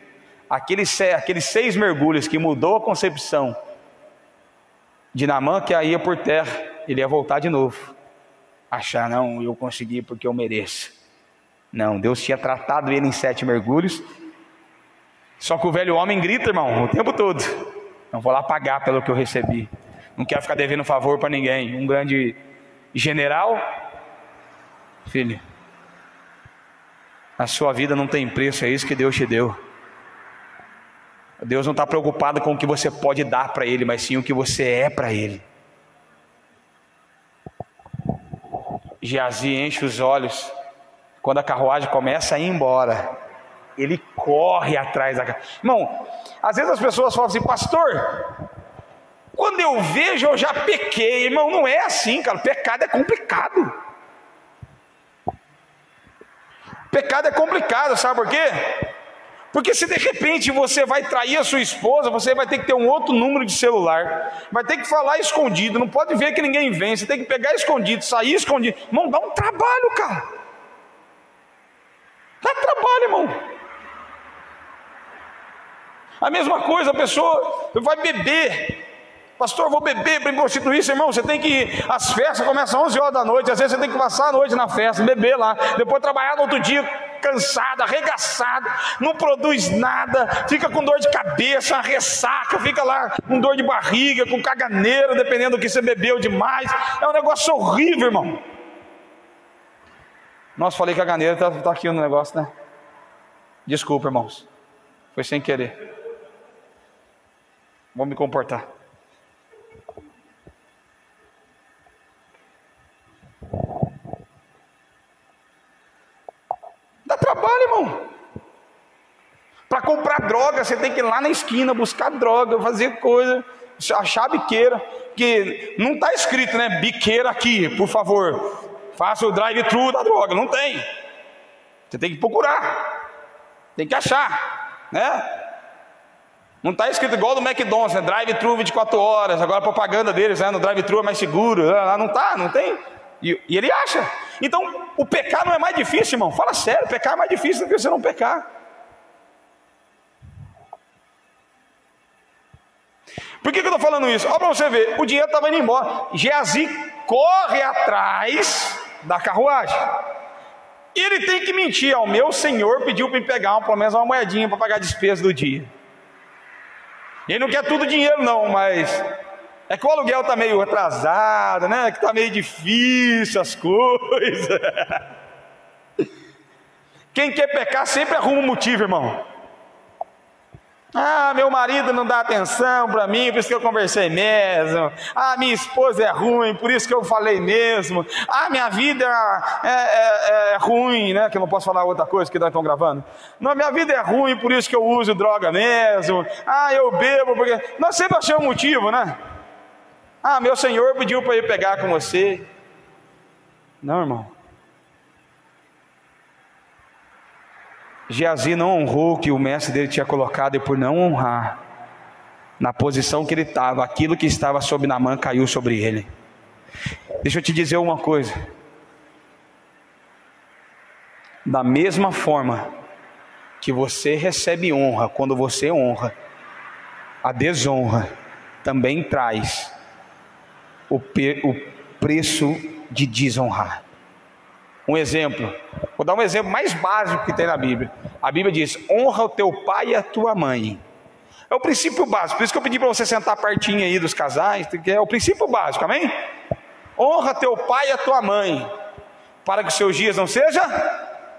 aqueles, aqueles seis mergulhos que mudou a concepção de Namã, que aí ia por terra, ele ia voltar de novo. Achar, não, eu consegui porque eu mereço. Não, Deus tinha tratado ele em sete mergulhos. Só que o velho homem grita, irmão, o tempo todo. Não vou lá pagar pelo que eu recebi. Não quero ficar devendo favor para ninguém. Um grande general, filho, a sua vida não tem preço, é isso que Deus te deu. Deus não está preocupado com o que você pode dar para Ele, mas sim o que você é para Ele. Geazi enche os olhos, quando a carruagem começa a ir embora, ele corre atrás da carruagem. Irmão, às vezes as pessoas falam assim, pastor, quando eu vejo, eu já pequei. Irmão, não é assim, cara. Pecado é complicado. Pecado é complicado, sabe por quê? Porque se de repente você vai trair a sua esposa, você vai ter que ter um outro número de celular, vai ter que falar escondido, não pode ver que ninguém vem, você tem que pegar escondido, sair escondido. Irmão, dá um trabalho, cara. Dá trabalho, irmão. A mesma coisa, a pessoa vai beber, Pastor, vou beber para me prostituir, irmão. Você tem que ir. As festas começam às 11 horas da noite. Às vezes você tem que passar a noite na festa, beber lá. Depois trabalhar no outro dia, cansado, arregaçado. Não produz nada. Fica com dor de cabeça, ressaca. Fica lá com dor de barriga, com caganeira, dependendo do que você bebeu demais. É um negócio horrível, irmão. Nossa, falei caganeira está tá aqui no negócio, né? Desculpa, irmãos. Foi sem querer. Vou me comportar. Dá trabalho, irmão. Para comprar droga, você tem que ir lá na esquina buscar droga, fazer coisa, achar biqueira, que não está escrito, né? Biqueira aqui, por favor, faça o drive-thru da droga. Não tem. Você tem que procurar, tem que achar, né? Não está escrito igual do McDonald's, né? Drive-thru 24 horas, agora a propaganda deles, né? No drive-thru é mais seguro. Lá não está, não tem. E, e, ele acha. Então, o pecar não é mais difícil, irmão. Fala sério, pecar é mais difícil do que você não pecar. Por que, que eu estou falando isso? Olha para você ver, o dinheiro estava indo embora. Geazi corre atrás da carruagem. E ele tem que mentir. Ao meu senhor pediu para me pegar pelo menos uma moedinha para pagar a despesa do dia. E ele não quer tudo dinheiro, não, mas é que o aluguel está meio atrasado, né? Que está meio difícil as coisas. Quem quer pecar sempre arruma um motivo, irmão. Ah, meu marido não dá atenção para mim, por isso que eu conversei mesmo. Ah, minha esposa é ruim, por isso que eu falei mesmo. Ah, minha vida é, é, é ruim, né? Que eu não posso falar outra coisa que nós estamos gravando. Não, minha vida é ruim, por isso que eu uso droga mesmo. Ah, eu bebo, porque. Nós sempre achamos motivo, né? Ah, meu senhor pediu para ir pegar com você. Não, irmão. Geazi não honrou o que o mestre dele tinha colocado, e por não honrar, na posição que ele estava, aquilo que estava sobre Namã caiu sobre ele. Deixa eu te dizer uma coisa. Da mesma forma que você recebe honra quando você honra, a desonra também traz o, o preço de desonrar. Um exemplo, vou dar um exemplo mais básico que tem na Bíblia. A Bíblia diz: honra o teu pai e a tua mãe. É o princípio básico, por isso que eu pedi para você sentar pertinho aí dos casais, que é o princípio básico, amém? Honra teu pai e a tua mãe, para que os seus dias não sejam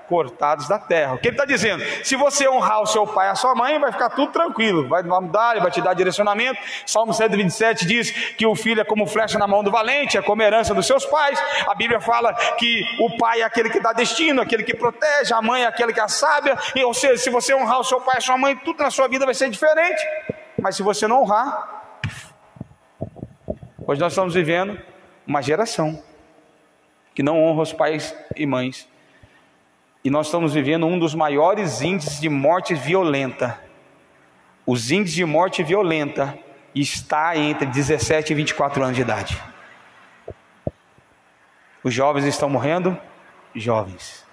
cortados da terra. O que ele está dizendo? Se você honrar o seu pai e a sua mãe, vai ficar tudo tranquilo, vai mudar, ele vai te dar direcionamento. Salmo 127 diz que o filho é como flecha na mão do valente, é como herança dos seus pais. A Bíblia fala que o pai é aquele que dá destino, aquele que protege, a mãe é aquele que é sábia. E, ou seja, se você honrar o seu pai e a sua mãe, tudo na sua vida vai ser diferente. Mas se você não honrar, hoje nós estamos vivendo uma geração que não honra os pais e mães e nós estamos vivendo um dos maiores índices de morte violenta. Os índices de morte violenta está entre 17 e 24 anos de idade. Os jovens estão morrendo? Jovens.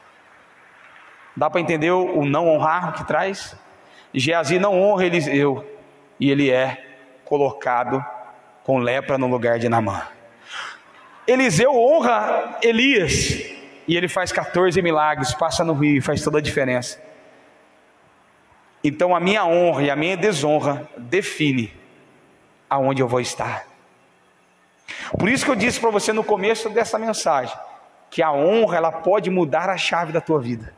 Dá para entender o não honrar que traz? Geazi não honra Eliseu e ele é colocado com lepra no lugar de Namã. Eliseu honra Elias e ele faz 14 milagres, passa no rio e faz toda a diferença. Então a minha honra e a minha desonra define aonde eu vou estar. Por isso que eu disse para você no começo dessa mensagem que a honra ela pode mudar a chave da tua vida.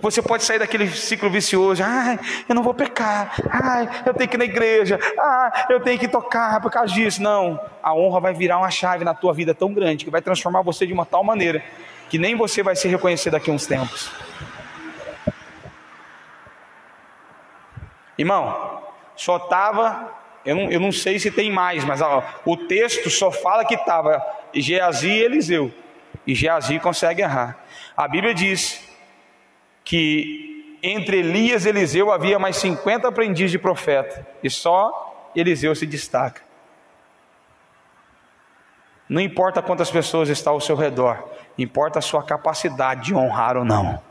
Você pode sair daquele ciclo vicioso, ah, eu não vou pecar, ah, eu tenho que ir na igreja, ah, eu tenho que tocar por causa disso. Não, a honra vai virar uma chave na tua vida tão grande que vai transformar você de uma tal maneira que nem você vai se reconhecer daqui a uns tempos. Irmão, só estava, eu não, eu não sei se tem mais, mas ó, o texto só fala que estava Geazi e Eliseu, e Geazi consegue errar. A Bíblia diz que entre Elias e Eliseu havia mais 50 aprendizes de profeta, e só Eliseu se destaca. Não importa quantas pessoas estão ao seu redor, importa a sua capacidade de honrar ou não.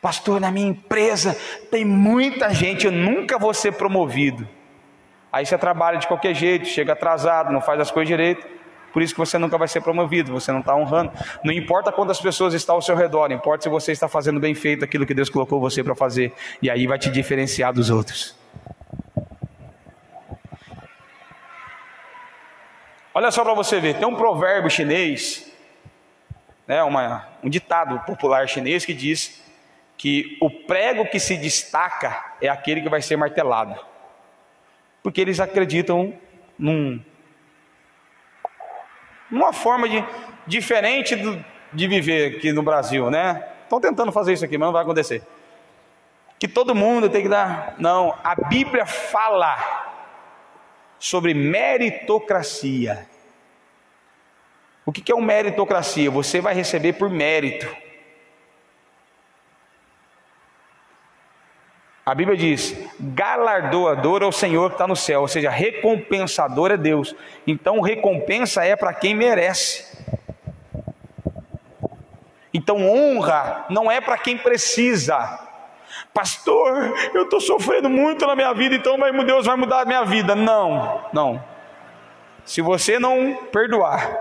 Pastor, na minha empresa tem muita gente, eu nunca vou ser promovido. Aí você trabalha de qualquer jeito, chega atrasado, não faz as coisas direito por isso que você nunca vai ser promovido, você não está honrando. Não importa quantas pessoas estão ao seu redor, importa se você está fazendo bem feito aquilo que Deus colocou você para fazer, e aí vai te diferenciar dos outros. Olha só para você ver, tem um provérbio chinês, né, uma, um ditado popular chinês que diz que o prego que se destaca é aquele que vai ser martelado, porque eles acreditam num uma forma de, diferente do, de viver aqui no Brasil, né? Estão tentando fazer isso aqui, mas não vai acontecer. Que todo mundo tem que dar. Não, a Bíblia fala sobre meritocracia. O que é uma meritocracia? Você vai receber por mérito. A Bíblia diz: galardoador é o Senhor que está no céu, ou seja, recompensador é Deus. Então, recompensa é para quem merece. Então, honra não é para quem precisa. Pastor, eu estou sofrendo muito na minha vida, então Deus vai mudar a minha vida. Não, não. Se você não perdoar,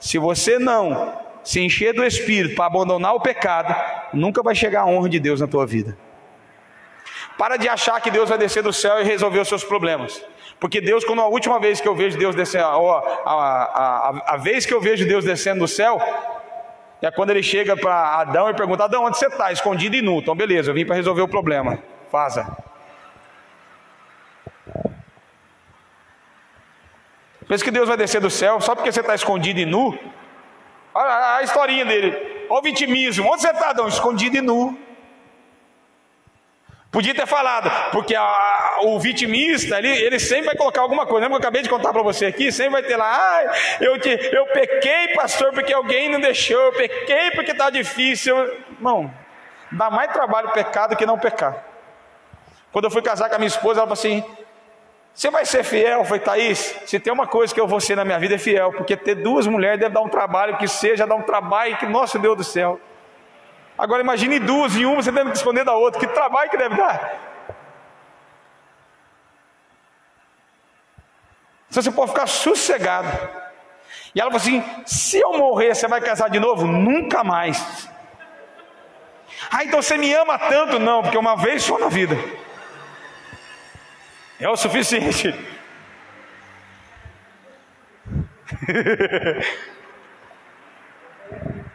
se você não se encher do Espírito para abandonar o pecado, nunca vai chegar a honra de Deus na tua vida. Para de achar que Deus vai descer do céu e resolver os seus problemas. Porque Deus, quando a última vez que eu vejo Deus descendo, a, a, a, a, vez que eu vejo Deus descendo do céu, é quando ele chega para Adão e pergunta: Adão, onde você está? Escondido e nu. Então, beleza, eu vim para resolver o problema. Faça. Pensa que Deus vai descer do céu só porque você está escondido e nu? Olha a historinha dele. Olha o vitimismo. Onde você está, Adão? Escondido e nu. Podia ter falado, porque a, a, o vitimista ele, ele sempre vai colocar alguma coisa. Lembra que eu acabei de contar para você aqui? Sempre vai ter lá, eu, te, eu pequei, pastor, porque alguém não deixou, eu pequei porque está difícil. Irmão, dá mais trabalho pecado que não pecar. Quando eu fui casar com a minha esposa, ela falou assim: Você vai ser fiel? Falei, Thaís, se tem uma coisa que eu vou ser na minha vida é fiel, porque ter duas mulheres deve dar um trabalho, que seja dar um trabalho, que, nosso Deus do céu. Agora imagine duas e uma você tendo que esconder da outra, que trabalho que deve dar. Se você pode ficar sossegado. E ela falou assim: se eu morrer, você vai casar de novo? Nunca mais. Ah, então você me ama tanto? Não, porque uma vez só na vida. É o suficiente.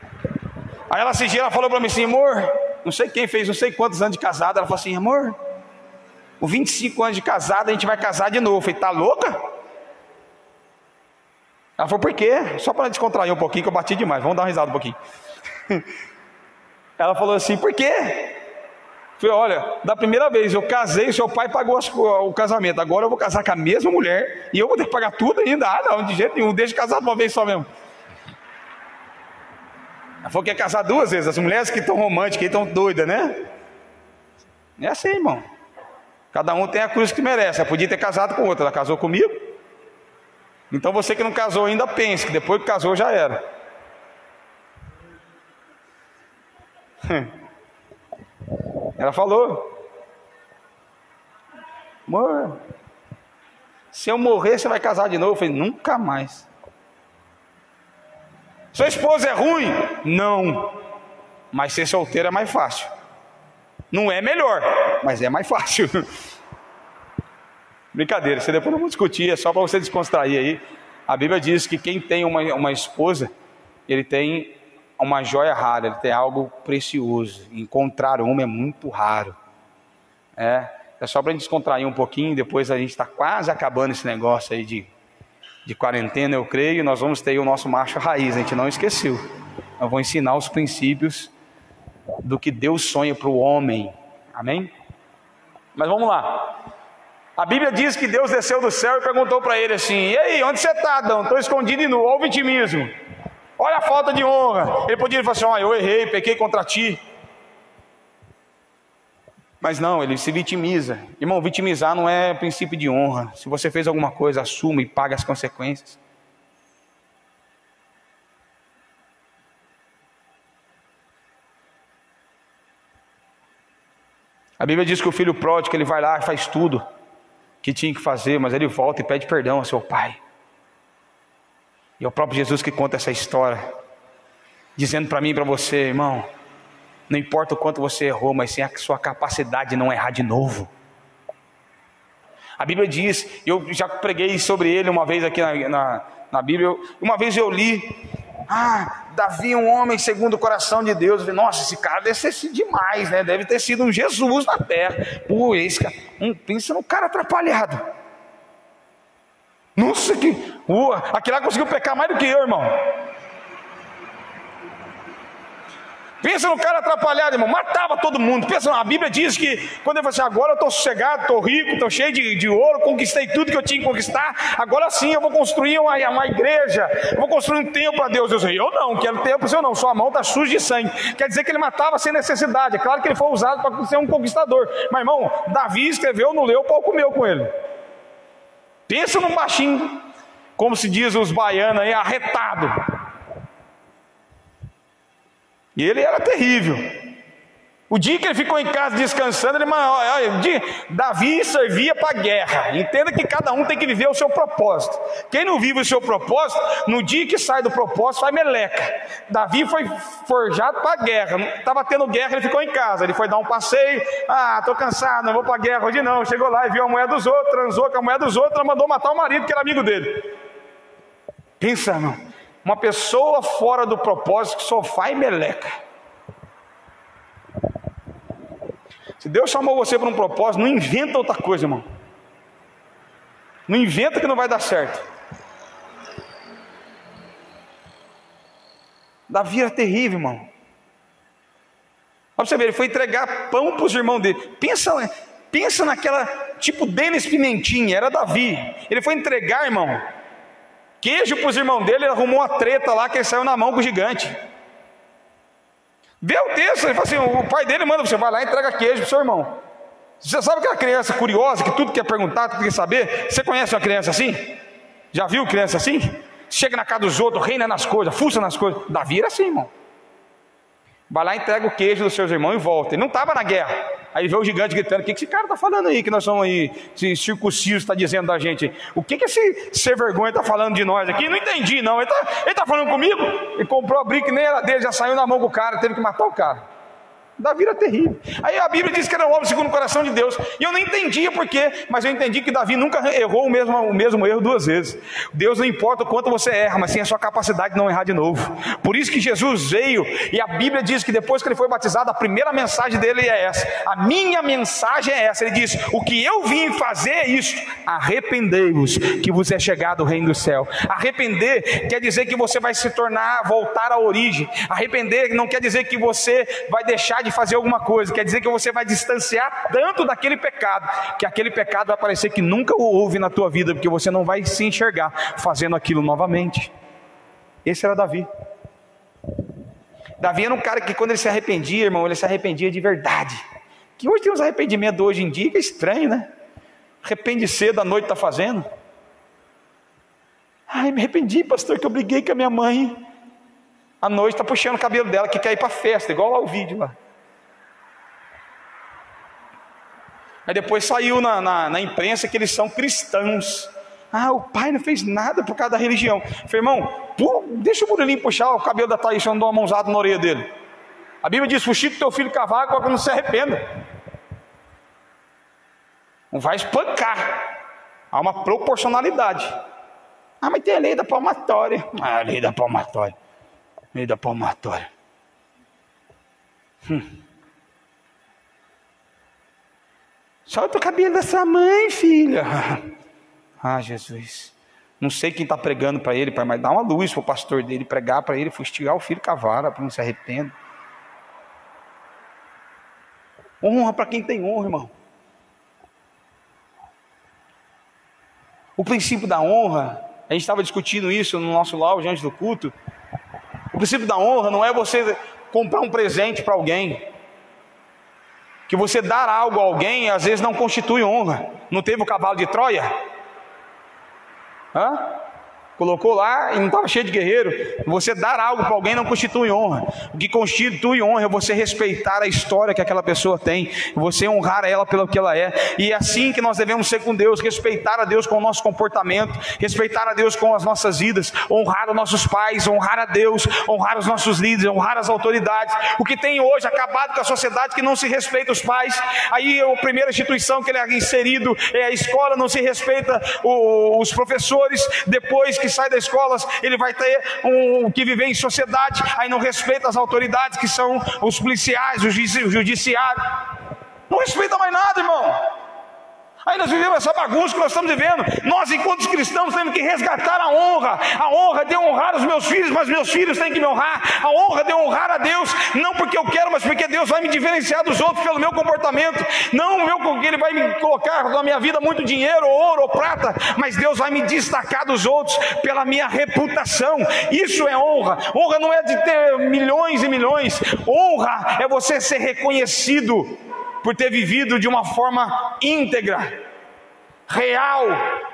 Aí ela se ela falou para mim assim, amor, não sei quem fez, não sei quantos anos de casada. Ela falou assim, amor, com 25 anos de casada a gente vai casar de novo. Eu falei, tá louca? Ela falou, por quê? Só para descontrair um pouquinho, que eu bati demais. Vamos dar uma risada um pouquinho. Ela falou assim, por quê? Falei, olha, da primeira vez eu casei, seu pai pagou o casamento. Agora eu vou casar com a mesma mulher e eu vou ter que pagar tudo ainda. Ah, não, de jeito nenhum, deixa casar de uma vez só mesmo. Ela falou que ia casar duas vezes. As mulheres que estão românticas, estão doidas, né? É assim, irmão. Cada um tem a cruz que merece. Ela podia ter casado com outra, ela casou comigo. Então você que não casou ainda pense que depois que casou já era. Ela falou: Amor, se eu morrer, você vai casar de novo? Eu falei: Nunca mais. Sua esposa é ruim? Não. Mas ser solteiro é mais fácil. Não é melhor, mas é mais fácil. Brincadeira, você depois não vamos discutir, é só para você descontrair aí. A Bíblia diz que quem tem uma, uma esposa, ele tem uma joia rara, ele tem algo precioso. Encontrar uma é muito raro. É, é só para a gente descontrair um pouquinho, depois a gente está quase acabando esse negócio aí de, de quarentena, eu creio, nós vamos ter o nosso macho raiz, a gente não esqueceu. Eu vou ensinar os princípios do que Deus sonha para o homem. Amém? Mas vamos lá. A Bíblia diz que Deus desceu do céu e perguntou para ele assim: E aí, onde você está, Adão? Estou escondido e nu. Olha o vitimismo. Olha a falta de honra. Ele podia falar assim: oh, eu errei, pequei contra ti. Mas não, ele se vitimiza. Irmão, vitimizar não é princípio de honra. Se você fez alguma coisa, assuma e pague as consequências. A Bíblia diz que o filho pródigo ele vai lá e faz tudo que tinha que fazer, mas ele volta e pede perdão ao seu pai. E é o próprio Jesus que conta essa história, dizendo para mim e para você, irmão, não importa o quanto você errou, mas sim a sua capacidade de não errar de novo. A Bíblia diz, eu já preguei sobre ele uma vez aqui na, na, na Bíblia, uma vez eu li, ah, Davi, um homem segundo o coração de Deus. falei, Nossa, esse cara deve ser demais, né? Deve ter sido um Jesus na terra. Pô, esse cara, um, pensa no cara atrapalhado. Nossa, que. Uh, aquele lá conseguiu pecar mais do que eu, irmão. Pensa no cara atrapalhado, irmão, matava todo mundo. Pensa, a Bíblia diz que quando ele fala assim, agora eu estou sossegado, estou rico, estou cheio de, de, ouro, conquistei tudo que eu tinha que conquistar, agora sim eu vou construir uma, uma igreja, eu vou construir um templo para Deus. Eu disse, eu não, quero templo seu não, sua mão está suja de sangue. Quer dizer que ele matava sem necessidade. É claro que ele foi usado para ser um conquistador. Mas, irmão, Davi escreveu, não leu, o pau comeu com ele. Pensa num baixinho, como se diz os baianos aí, arretado. E ele era terrível. O dia que ele ficou em casa descansando, ele olha, Davi servia para a guerra. Entenda que cada um tem que viver o seu propósito. Quem não vive o seu propósito, no dia que sai do propósito, vai meleca. Davi foi forjado para a guerra. Estava tendo guerra, ele ficou em casa. Ele foi dar um passeio. Ah, estou cansado, não vou para a guerra hoje não. Chegou lá e viu a mulher dos outros, transou com a mulher dos outros, mandou matar o marido que era amigo dele. Pensa, irmão. Uma pessoa fora do propósito só faz meleca. Se Deus chamou você para um propósito, não inventa outra coisa, irmão. Não inventa que não vai dar certo. Davi era terrível, irmão. Olha você ver, ele foi entregar pão para os irmãos dele. Pensa, pensa naquela, tipo Denis Pimentinha, era Davi. Ele foi entregar, irmão, queijo para os irmãos dele, ele arrumou uma treta lá que ele saiu na mão com o gigante. Vê o texto, ele fala assim: o pai dele manda você, vai lá e entrega queijo para o seu irmão. Você sabe aquela criança curiosa que tudo quer perguntar, tudo quer saber? Você conhece uma criança assim? Já viu criança assim? Chega na casa dos outros, reina nas coisas, fuça nas coisas. Davi era assim, irmão. Vai lá, entrega o queijo dos seus irmãos e volta. Ele não estava na guerra. Aí vê o gigante gritando: O que, esse cara está falando aí? Que nós somos aí, esse circunciso está dizendo da gente. O que, que esse ser vergonha está falando de nós aqui? Não entendi, não. Ele está tá falando comigo? Ele comprou a briga nem era dele, já saiu na mão do cara, teve que matar o cara. Davi era terrível. Aí a Bíblia diz que era um homem segundo o coração de Deus. E eu não entendia por quê, mas eu entendi que Davi nunca errou o mesmo, o mesmo erro duas vezes. Deus não importa o quanto você erra, mas sim a sua capacidade de não errar de novo. Por isso que Jesus veio, e a Bíblia diz que depois que ele foi batizado, a primeira mensagem dele é essa. A minha mensagem é essa. Ele diz: O que eu vim fazer é isso. Arrependei-vos, que vos é chegado o reino do céu. Arrepender quer dizer que você vai se tornar, voltar à origem. Arrepender não quer dizer que você vai deixar de fazer alguma coisa, quer dizer que você vai distanciar tanto daquele pecado, que aquele pecado vai parecer que nunca o houve na tua vida, porque você não vai se enxergar fazendo aquilo novamente. Esse era Davi. Davi era um cara que quando ele se arrependia, irmão, ele se arrependia de verdade. Que hoje tem uns arrependimentos hoje em dia que é estranho, né? Arrepende cedo, à noite está fazendo. Ai, me arrependi, pastor, que eu briguei com a minha mãe. À noite está puxando o cabelo dela, que quer ir para festa, igual lá o vídeo lá. Aí depois saiu na, na, na, imprensa que eles são cristãos. Ah, o pai não fez nada por causa da religião. falei, irmão, deixa o Murilinho puxar o cabelo da Thaís, eu não dou uma mãozada na orelha dele. A Bíblia diz: fuxi teu filho cavalo para que não se arrependa. Não vai espancar. Há uma proporcionalidade. Ah, mas tem a lei da palmatória. Ah, a lei da palmatória. Lei da palmatória. Hum. Solta o cabelo da sua mãe, filha. Ah, Jesus. Não sei quem está pregando para ele, pai, mas dá uma luz para o pastor dele pregar para ele, fustigar o filho com a vara, para não se arrependa. Honra para quem tem honra, irmão. O princípio da honra, a gente estava discutindo isso no nosso lounge antes do culto. O princípio da honra não é você comprar um presente para alguém que você dar algo a alguém às vezes não constitui honra. Não teve o cavalo de Troia? Hã? Colocou lá e não estava cheio de guerreiro. Você dar algo para alguém não constitui honra. O que constitui honra é você respeitar a história que aquela pessoa tem, você honrar ela pelo que ela é. E é assim que nós devemos ser com Deus, respeitar a Deus com o nosso comportamento, respeitar a Deus com as nossas vidas, honrar os nossos pais, honrar a Deus, honrar os nossos líderes, honrar as autoridades. O que tem hoje acabado com a sociedade que não se respeita os pais. Aí a primeira instituição que ele é inserido é a escola, não se respeita os professores, depois que sai da escola, ele vai ter um, que viver em sociedade, aí não respeita as autoridades que são os policiais, o judiciário. Não respeita mais nada, irmão. Aí nós vivemos essa bagunça que nós estamos vivendo. Nós, enquanto cristãos, temos que resgatar a honra. A honra de honrar os meus filhos, mas meus filhos têm que me honrar. A honra de honrar a Deus, não porque eu quero, mas porque Deus vai me diferenciar dos outros pelo meu comportamento. Não meu, Ele vai me colocar na minha vida muito dinheiro, ouro ou prata, mas Deus vai me destacar dos outros pela minha reputação. Isso é honra. Honra não é de ter milhões e milhões. Honra é você ser reconhecido por ter vivido de uma forma íntegra, real,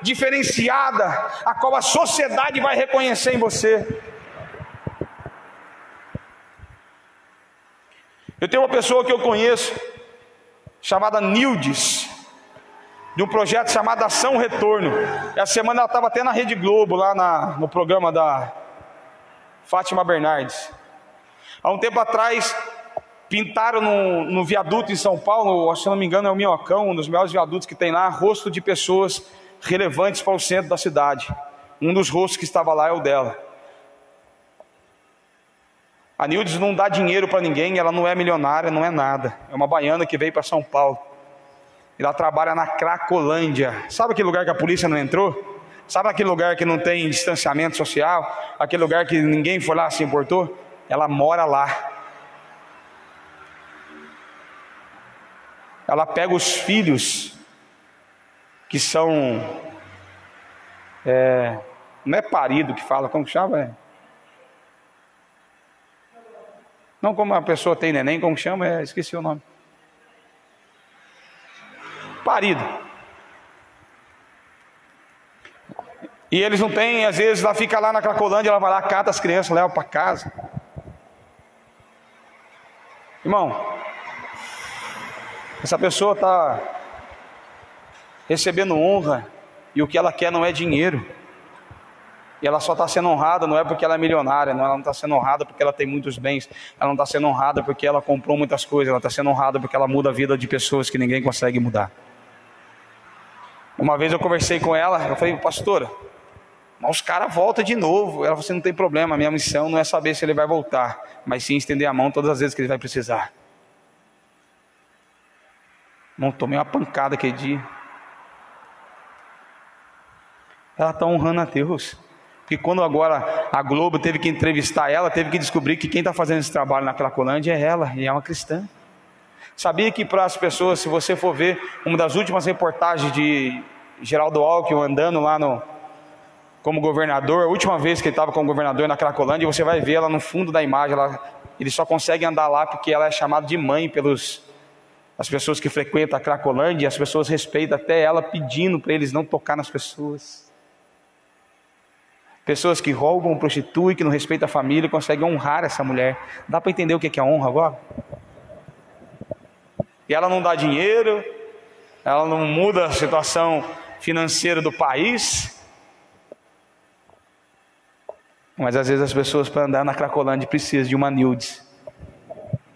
diferenciada, a qual a sociedade vai reconhecer em você. Eu tenho uma pessoa que eu conheço, chamada Nildes, de um projeto chamado Ação Retorno. Essa semana ela estava até na Rede Globo, lá na, no programa da Fátima Bernardes. Há um tempo atrás, pintaram no, viaduto em São Paulo, se não me engano é o Minhocão, um dos maiores viadutos que tem lá, rosto de pessoas relevantes para o centro da cidade. Um dos rostos que estava lá é o dela. A Nildes não dá dinheiro para ninguém, ela não é milionária, não é nada. É uma baiana que veio para São Paulo. Ela trabalha na Cracolândia. Sabe aquele lugar que a polícia não entrou? Sabe aquele lugar que não tem distanciamento social? Aquele lugar que ninguém foi lá se importou? Ela mora lá. Ela pega os filhos que são é, não é parido que fala, como que chama? É. Não como a pessoa tem neném, como chama? É, esqueci o nome. Parido. E eles não têm, às vezes, ela fica lá na Cracolândia, ela vai lá, cata as crianças, leva para casa. Irmão, essa pessoa está recebendo honra e o que ela quer não é dinheiro. E ela só está sendo honrada não é porque ela é milionária, não, ela não está sendo honrada porque ela tem muitos bens, ela não está sendo honrada porque ela comprou muitas coisas, ela está sendo honrada porque ela muda a vida de pessoas que ninguém consegue mudar. Uma vez eu conversei com ela, eu falei, pastora, mas os caras voltam de novo. Ela falou assim: não tem problema, minha missão não é saber se ele vai voltar, mas sim estender a mão todas as vezes que ele vai precisar. Não tomei uma pancada aquele dia. Ela está honrando a Deus. Porque quando agora a Globo teve que entrevistar ela, teve que descobrir que quem está fazendo esse trabalho na Cracolândia é ela, e é uma cristã. Sabia que para as pessoas, se você for ver uma das últimas reportagens de Geraldo Alckmin andando lá no, como governador, a última vez que ele estava como governador na Cracolândia, você vai ver ela no fundo da imagem, ela, ele só consegue andar lá porque ela é chamada de mãe pelos as pessoas que frequentam a Cracolândia, as pessoas respeitam até ela pedindo para eles não tocar nas pessoas. Pessoas que roubam, prostituem, que não respeitam a família, conseguem honrar essa mulher. Dá para entender o que é honra agora? E ela não dá dinheiro, ela não muda a situação financeira do país. Mas às vezes as pessoas para andar na Cracolândia precisam de uma Nildes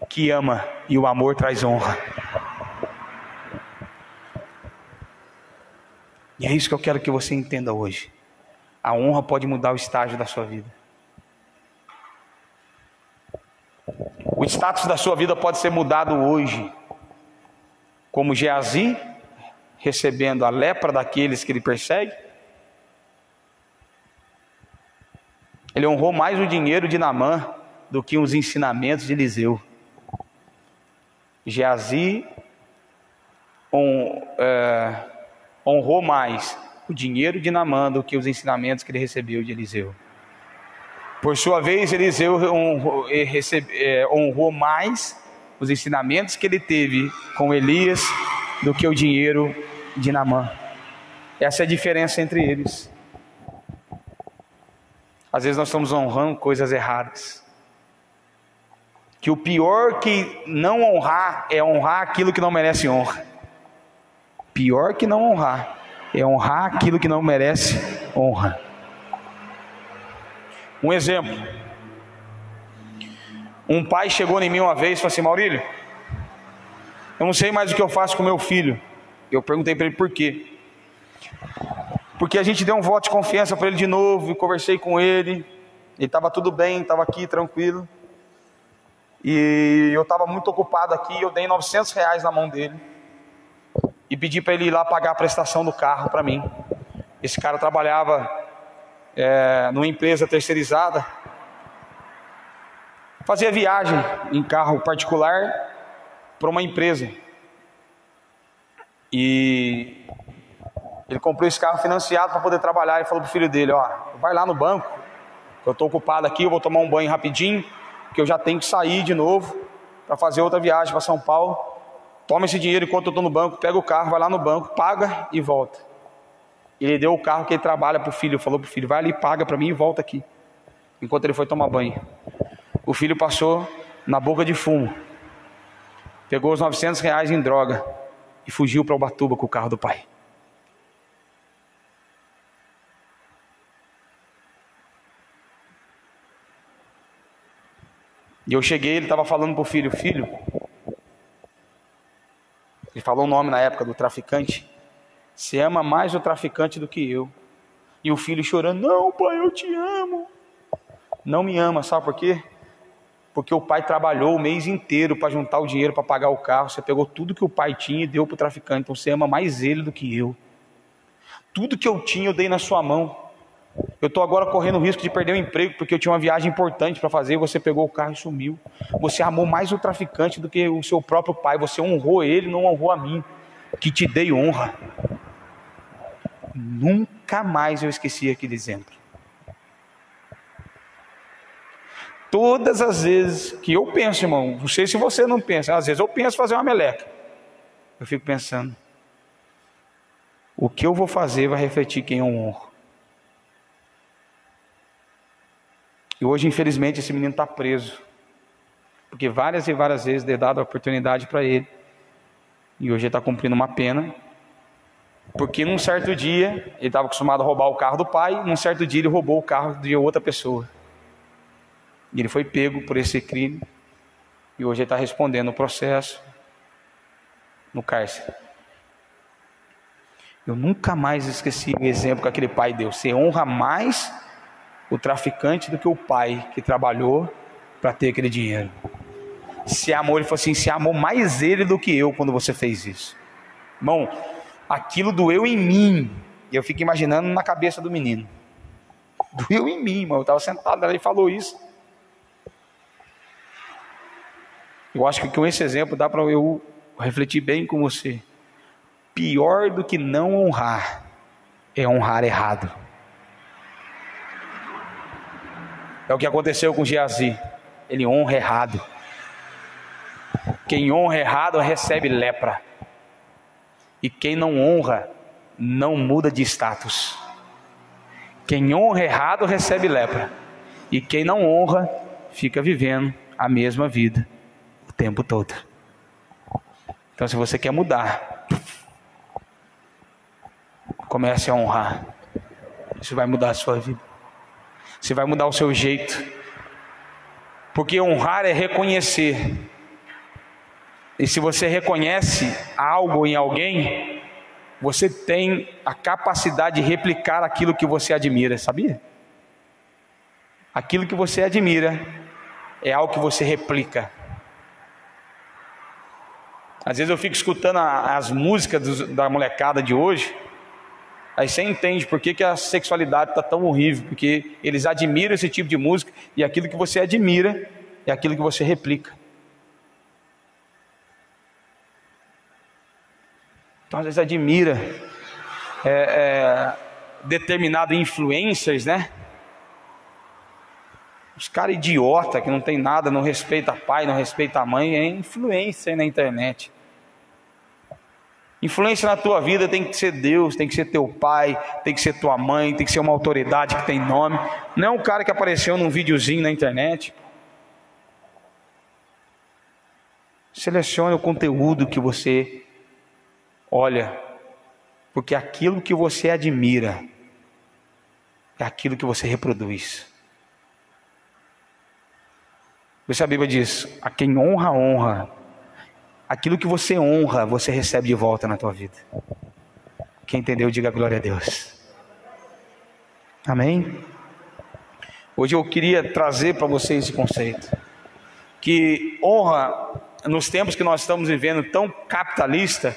que ama e o amor traz honra. E é isso que eu quero que você entenda hoje. A honra pode mudar o estágio da sua vida. O status da sua vida pode ser mudado hoje. Como Geazi, recebendo a lepra daqueles que ele persegue. Ele honrou mais o dinheiro de Namã do que os ensinamentos de Eliseu. Geazi é, honrou mais o dinheiro de Namã do que os ensinamentos que ele recebeu de Eliseu. Por sua vez, Eliseu honrou, é, honrou mais os ensinamentos que ele teve com Elias do que o dinheiro de Namã. Essa é a diferença entre eles. Às vezes nós estamos honrando coisas erradas. Que o pior que não honrar é honrar aquilo que não merece honra. Pior que não honrar é honrar aquilo que não merece honra. Um exemplo. Um pai chegou em mim uma vez e falou assim: Maurílio, eu não sei mais o que eu faço com meu filho. Eu perguntei para ele por quê. Porque a gente deu um voto de confiança para ele de novo, conversei com ele. Ele estava tudo bem, estava aqui tranquilo. E eu estava muito ocupado aqui. Eu dei 900 reais na mão dele e pedi para ele ir lá pagar a prestação do carro para mim. Esse cara trabalhava é, numa empresa terceirizada, fazia viagem em carro particular para uma empresa. E ele comprou esse carro financiado para poder trabalhar e falou para o filho dele: Ó, vai lá no banco, eu estou ocupado aqui, eu vou tomar um banho rapidinho, porque eu já tenho que sair de novo para fazer outra viagem para São Paulo. Toma esse dinheiro enquanto eu estou no banco, pega o carro, vai lá no banco, paga e volta. Ele deu o carro que ele trabalha para o filho, falou para o filho: vai ali, paga para mim e volta aqui. Enquanto ele foi tomar banho. O filho passou na boca de fumo. pegou os 900 reais em droga e fugiu para Ubatuba com o carro do pai. E eu cheguei, ele estava falando para o filho: Filho, ele falou o nome na época do traficante. Você ama mais o traficante do que eu. E o filho chorando: Não, pai, eu te amo. Não me ama, sabe por quê? Porque o pai trabalhou o mês inteiro para juntar o dinheiro para pagar o carro. Você pegou tudo que o pai tinha e deu para o traficante. Então você ama mais ele do que eu. Tudo que eu tinha eu dei na sua mão. Eu estou agora correndo o risco de perder o emprego porque eu tinha uma viagem importante para fazer. Você pegou o carro e sumiu. Você amou mais o traficante do que o seu próprio pai. Você honrou ele, não honrou a mim, que te dei honra. Nunca mais eu esqueci aquele exemplo. Todas as vezes que eu penso, irmão, não sei se você não pensa, às vezes eu penso fazer uma meleca. Eu fico pensando, o que eu vou fazer vai refletir quem eu honro. E hoje, infelizmente, esse menino está preso. Porque várias e várias vezes dei dado a oportunidade para ele. E hoje ele está cumprindo uma pena. Porque num certo dia, ele estava acostumado a roubar o carro do pai, num certo dia ele roubou o carro de outra pessoa. E ele foi pego por esse crime. E hoje ele está respondendo o processo no cárcere. Eu nunca mais esqueci o exemplo que aquele pai deu. Você honra mais o traficante do que o pai que trabalhou para ter aquele dinheiro. Se amou, ele falou assim: se amou mais ele do que eu quando você fez isso. Irmão, aquilo doeu em mim. E eu fico imaginando na cabeça do menino. Doeu em mim, irmão. Eu estava sentado, ela falou isso. Eu acho que com esse exemplo dá para eu refletir bem com você. Pior do que não honrar é honrar errado. É o que aconteceu com Geazi. Ele honra errado. Quem honra errado recebe lepra. E quem não honra não muda de status. Quem honra errado recebe lepra. E quem não honra fica vivendo a mesma vida tempo todo. Então, se você quer mudar, comece a honrar. Isso vai mudar a sua vida. Você vai mudar o seu jeito. Porque honrar é reconhecer. E se você reconhece algo em alguém, você tem a capacidade de replicar aquilo que você admira, sabia? Aquilo que você admira é algo que você replica. Às vezes eu fico escutando as músicas da molecada de hoje, aí você entende por que, que a sexualidade está tão horrível, porque eles admiram esse tipo de música e aquilo que você admira é aquilo que você replica. Então às vezes admira é, é, influencers, né? Os caras idiota que não tem nada, não respeita pai, não respeita a mãe, é influência na internet. Influência na tua vida tem que ser Deus, tem que ser teu pai, tem que ser tua mãe, tem que ser uma autoridade que tem nome. Não é um cara que apareceu num videozinho na internet. Selecione o conteúdo que você olha, porque aquilo que você admira é aquilo que você reproduz. Você a Bíblia diz: a quem honra, honra, aquilo que você honra, você recebe de volta na tua vida. Quem entendeu, diga glória a Deus. Amém? Hoje eu queria trazer para vocês esse conceito. Que honra, nos tempos que nós estamos vivendo tão capitalista,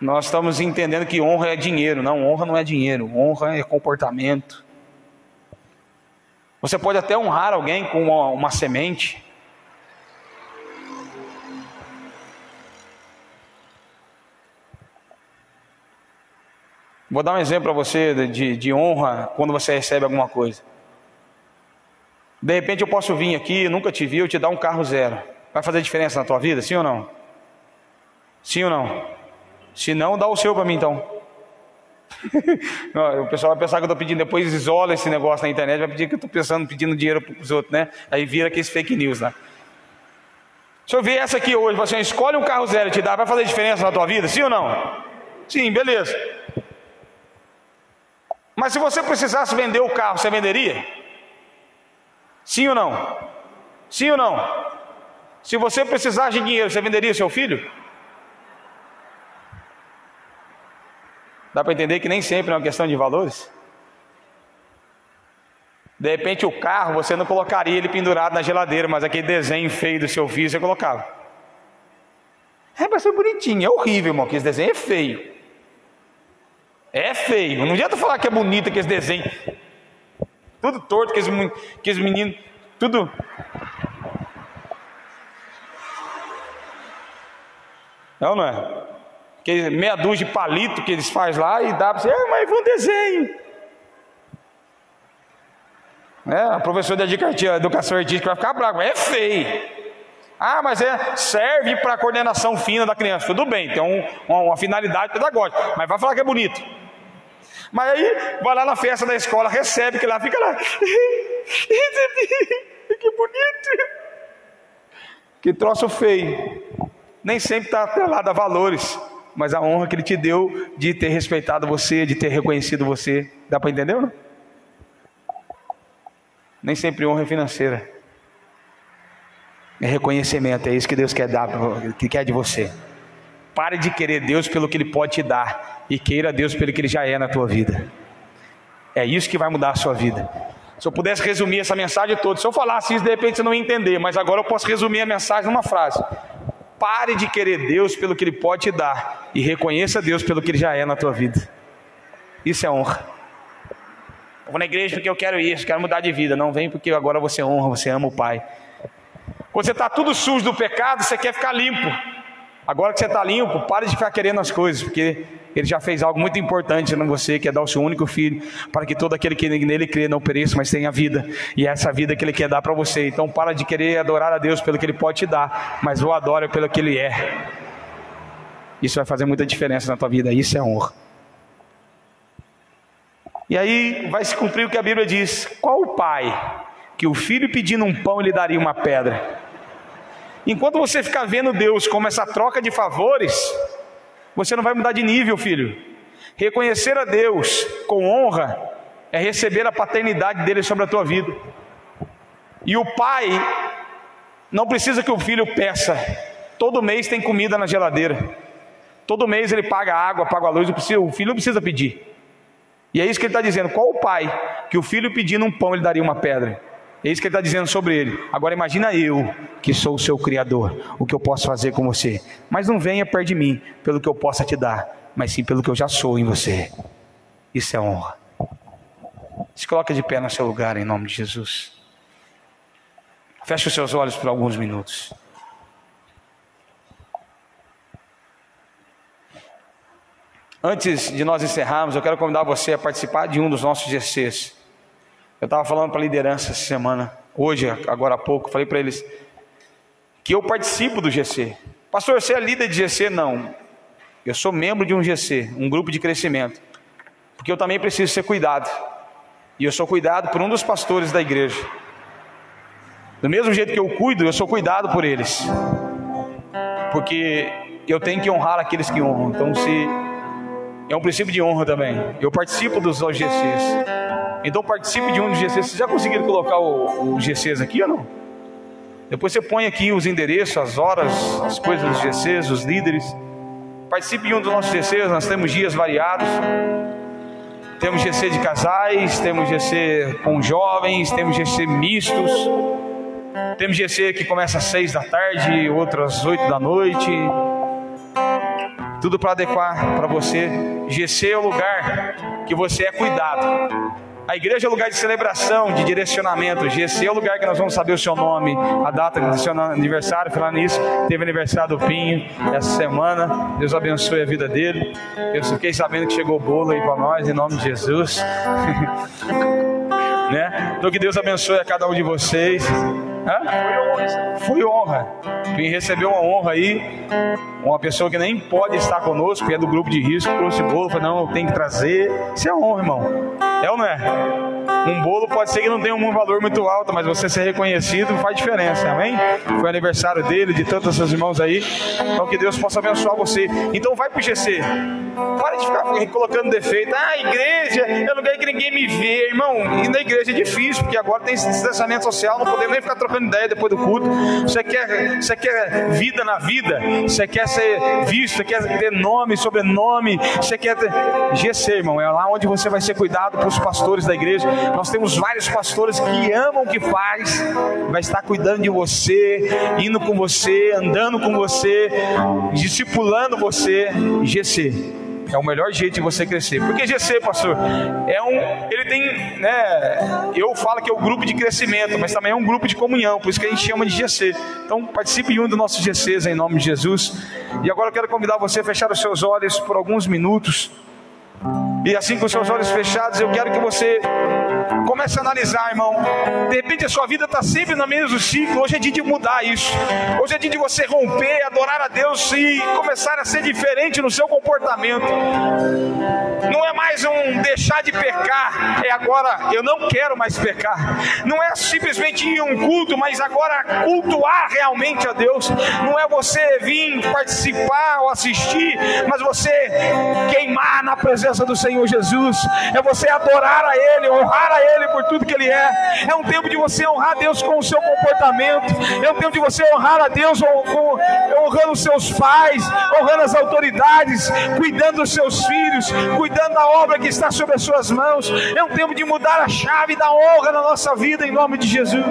nós estamos entendendo que honra é dinheiro. Não, honra não é dinheiro, honra é comportamento. Você pode até honrar alguém com uma, uma semente, Vou dar um exemplo para você de, de honra quando você recebe alguma coisa. De repente eu posso vir aqui, nunca te vi, eu te dar um carro zero. Vai fazer diferença na tua vida, sim ou não? Sim ou não? Se não, dá o seu para mim então. o pessoal vai pensar que eu estou pedindo, depois isola esse negócio na internet, vai pedir que eu estou pensando, pedindo dinheiro para os outros, né? Aí vira aqueles fake news lá. Né? Se eu ver essa aqui hoje, você escolhe um carro zero e te dá, vai fazer diferença na tua vida? Sim ou não? Sim, beleza. Mas se você precisasse vender o carro, você venderia? Sim ou não? Sim ou não? Se você precisasse de dinheiro, você venderia seu filho? Dá para entender que nem sempre é uma questão de valores? De repente o carro você não colocaria ele pendurado na geladeira, mas aquele desenho feio do seu filho você colocava. É para ser bonitinho, é horrível, irmão, que esse desenho é feio. É feio. Não adianta falar que é bonito aquele desenho. Tudo torto, aqueles, aqueles meninos, tudo. Não, não é? que meia dúzia de palito que eles fazem lá e dá para você, ah, mas foi um desenho. É, a professora de educação artística vai ficar brava, é feio. Ah, mas é, serve para coordenação fina da criança. Tudo bem, tem um, uma, uma, finalidade pedagógica, mas vai falar que é bonito. Mas aí vai lá na festa da escola, recebe que lá fica lá. que bonito. Que troço feio. Nem sempre está atrelado a valores mas a honra que Ele te deu de ter respeitado você, de ter reconhecido você. Dá para entender não? Nem sempre honra é financeira. É reconhecimento, é isso que Deus quer dar, que quer de você. Pare de querer Deus pelo que Ele pode te dar e queira Deus pelo que Ele já é na tua vida. É isso que vai mudar a sua vida. Se eu pudesse resumir essa mensagem toda, se eu falasse isso, de repente você não ia entender, mas agora eu posso resumir a mensagem numa frase. Pare de querer Deus pelo que Ele pode te dar e reconheça Deus pelo que Ele já é na tua vida. Isso é honra. Eu vou na igreja porque eu quero isso, quero mudar de vida. Não vem porque agora você honra, você ama o Pai. Quando você está tudo sujo do pecado, você quer ficar limpo. Agora que você está limpo, pare de ficar querendo as coisas, porque Ele já fez algo muito importante em você, que é dar o seu único filho, para que todo aquele que nele crê não pereça, mas tenha vida. E é essa vida que Ele quer dar para você. Então, para de querer adorar a Deus pelo que Ele pode te dar, mas o adore pelo que Ele é. Isso vai fazer muita diferença na tua vida. Isso é honra. E aí vai se cumprir o que a Bíblia diz: qual o pai que o filho pedindo um pão lhe daria uma pedra? Enquanto você ficar vendo Deus como essa troca de favores, você não vai mudar de nível, filho. Reconhecer a Deus com honra é receber a paternidade dele sobre a tua vida. E o pai não precisa que o filho peça. Todo mês tem comida na geladeira. Todo mês ele paga água, paga a luz. O filho não precisa pedir. E é isso que ele está dizendo. Qual o pai que o filho pedindo um pão ele daria uma pedra? É isso que ele está dizendo sobre ele. Agora imagina eu, que sou o seu Criador, o que eu posso fazer com você. Mas não venha perto de mim pelo que eu possa te dar, mas sim pelo que eu já sou em você. Isso é honra. Se coloca de pé no seu lugar em nome de Jesus. Feche os seus olhos por alguns minutos. Antes de nós encerrarmos, eu quero convidar você a participar de um dos nossos GCs. Eu estava falando para a liderança essa semana, hoje, agora há pouco, falei para eles que eu participo do GC. Pastor, você é líder de GC? Não. Eu sou membro de um GC, um grupo de crescimento. Porque eu também preciso ser cuidado. E eu sou cuidado por um dos pastores da igreja. Do mesmo jeito que eu cuido, eu sou cuidado por eles. Porque eu tenho que honrar aqueles que honram. Então, se é um princípio de honra também. Eu participo dos GCs. Então participe de um dos GCs. Vocês já conseguiram colocar o, o GCs aqui ou não? Depois você põe aqui os endereços, as horas, as coisas dos GCs, os líderes. Participe de um dos nossos GCs, nós temos dias variados. Temos GC de casais, temos GC com jovens, temos GC mistos. Temos GC que começa às seis da tarde, outras às oito da noite. Tudo para adequar para você. GC é o lugar que você é cuidado. A igreja é lugar de celebração, de direcionamento. GC é o lugar que nós vamos saber o seu nome, a data do seu aniversário. Falando nisso, teve aniversário do Pinho essa semana. Deus abençoe a vida dele. Eu fiquei sabendo que chegou o bolo aí para nós, em nome de Jesus. né? Então que Deus abençoe a cada um de vocês. Hã? Foi honra. Quem recebeu uma honra aí, uma pessoa que nem pode estar conosco, que é do grupo de risco, trouxe bolo, falou, não, tem que trazer. Isso é honra, irmão. É ou não é? Um bolo pode ser que não tenha um valor muito alto, mas você ser reconhecido faz diferença, amém? Foi aniversário dele, de tantos seus irmãos aí. Então que Deus possa abençoar você. Então vai pro GC. Para de ficar colocando defeito. Ah, igreja, não quero que ninguém me vê, irmão. E na igreja é difícil, porque agora tem distanciamento social, não podemos nem ficar trocando ideia depois do culto. Você quer, você quer vida na vida, você quer ser visto, você quer ter nome, sobrenome, você quer ter. GC, irmão, é lá onde você vai ser cuidado pelos pastores da igreja. Nós temos vários pastores que amam o que faz, vai estar cuidando de você, indo com você, andando com você, discipulando você. GC é o melhor jeito de você crescer. Porque GC, pastor, é um, ele tem, né, eu falo que é o um grupo de crescimento, mas também é um grupo de comunhão, por isso que a gente chama de GC. Então, participe de um dos nossos GCs em nome de Jesus. E agora eu quero convidar você a fechar os seus olhos por alguns minutos. E assim com os seus olhos fechados, eu quero que você comece a analisar, irmão. De repente a sua vida está sempre no mesmo ciclo. Hoje é dia de mudar isso. Hoje é dia de você romper, adorar a Deus e começar a ser diferente no seu comportamento. Não é mais um deixar de pecar, é agora eu não quero mais pecar. Não é simplesmente ir um culto, mas agora cultuar realmente a Deus. Não é você vir participar ou assistir, mas você queimar na presença do Senhor Jesus. É você adorar a Ele, honrar a Ele por tudo que Ele é. É um tempo de você honrar Deus com o seu comportamento. É um tempo de você honrar a Deus honrando os seus pais, honrando as autoridades, cuidando dos seus filhos, cuidando da obra que está sobre as suas mãos. É um tempo de mudar a chave da honra na nossa vida em nome de Jesus.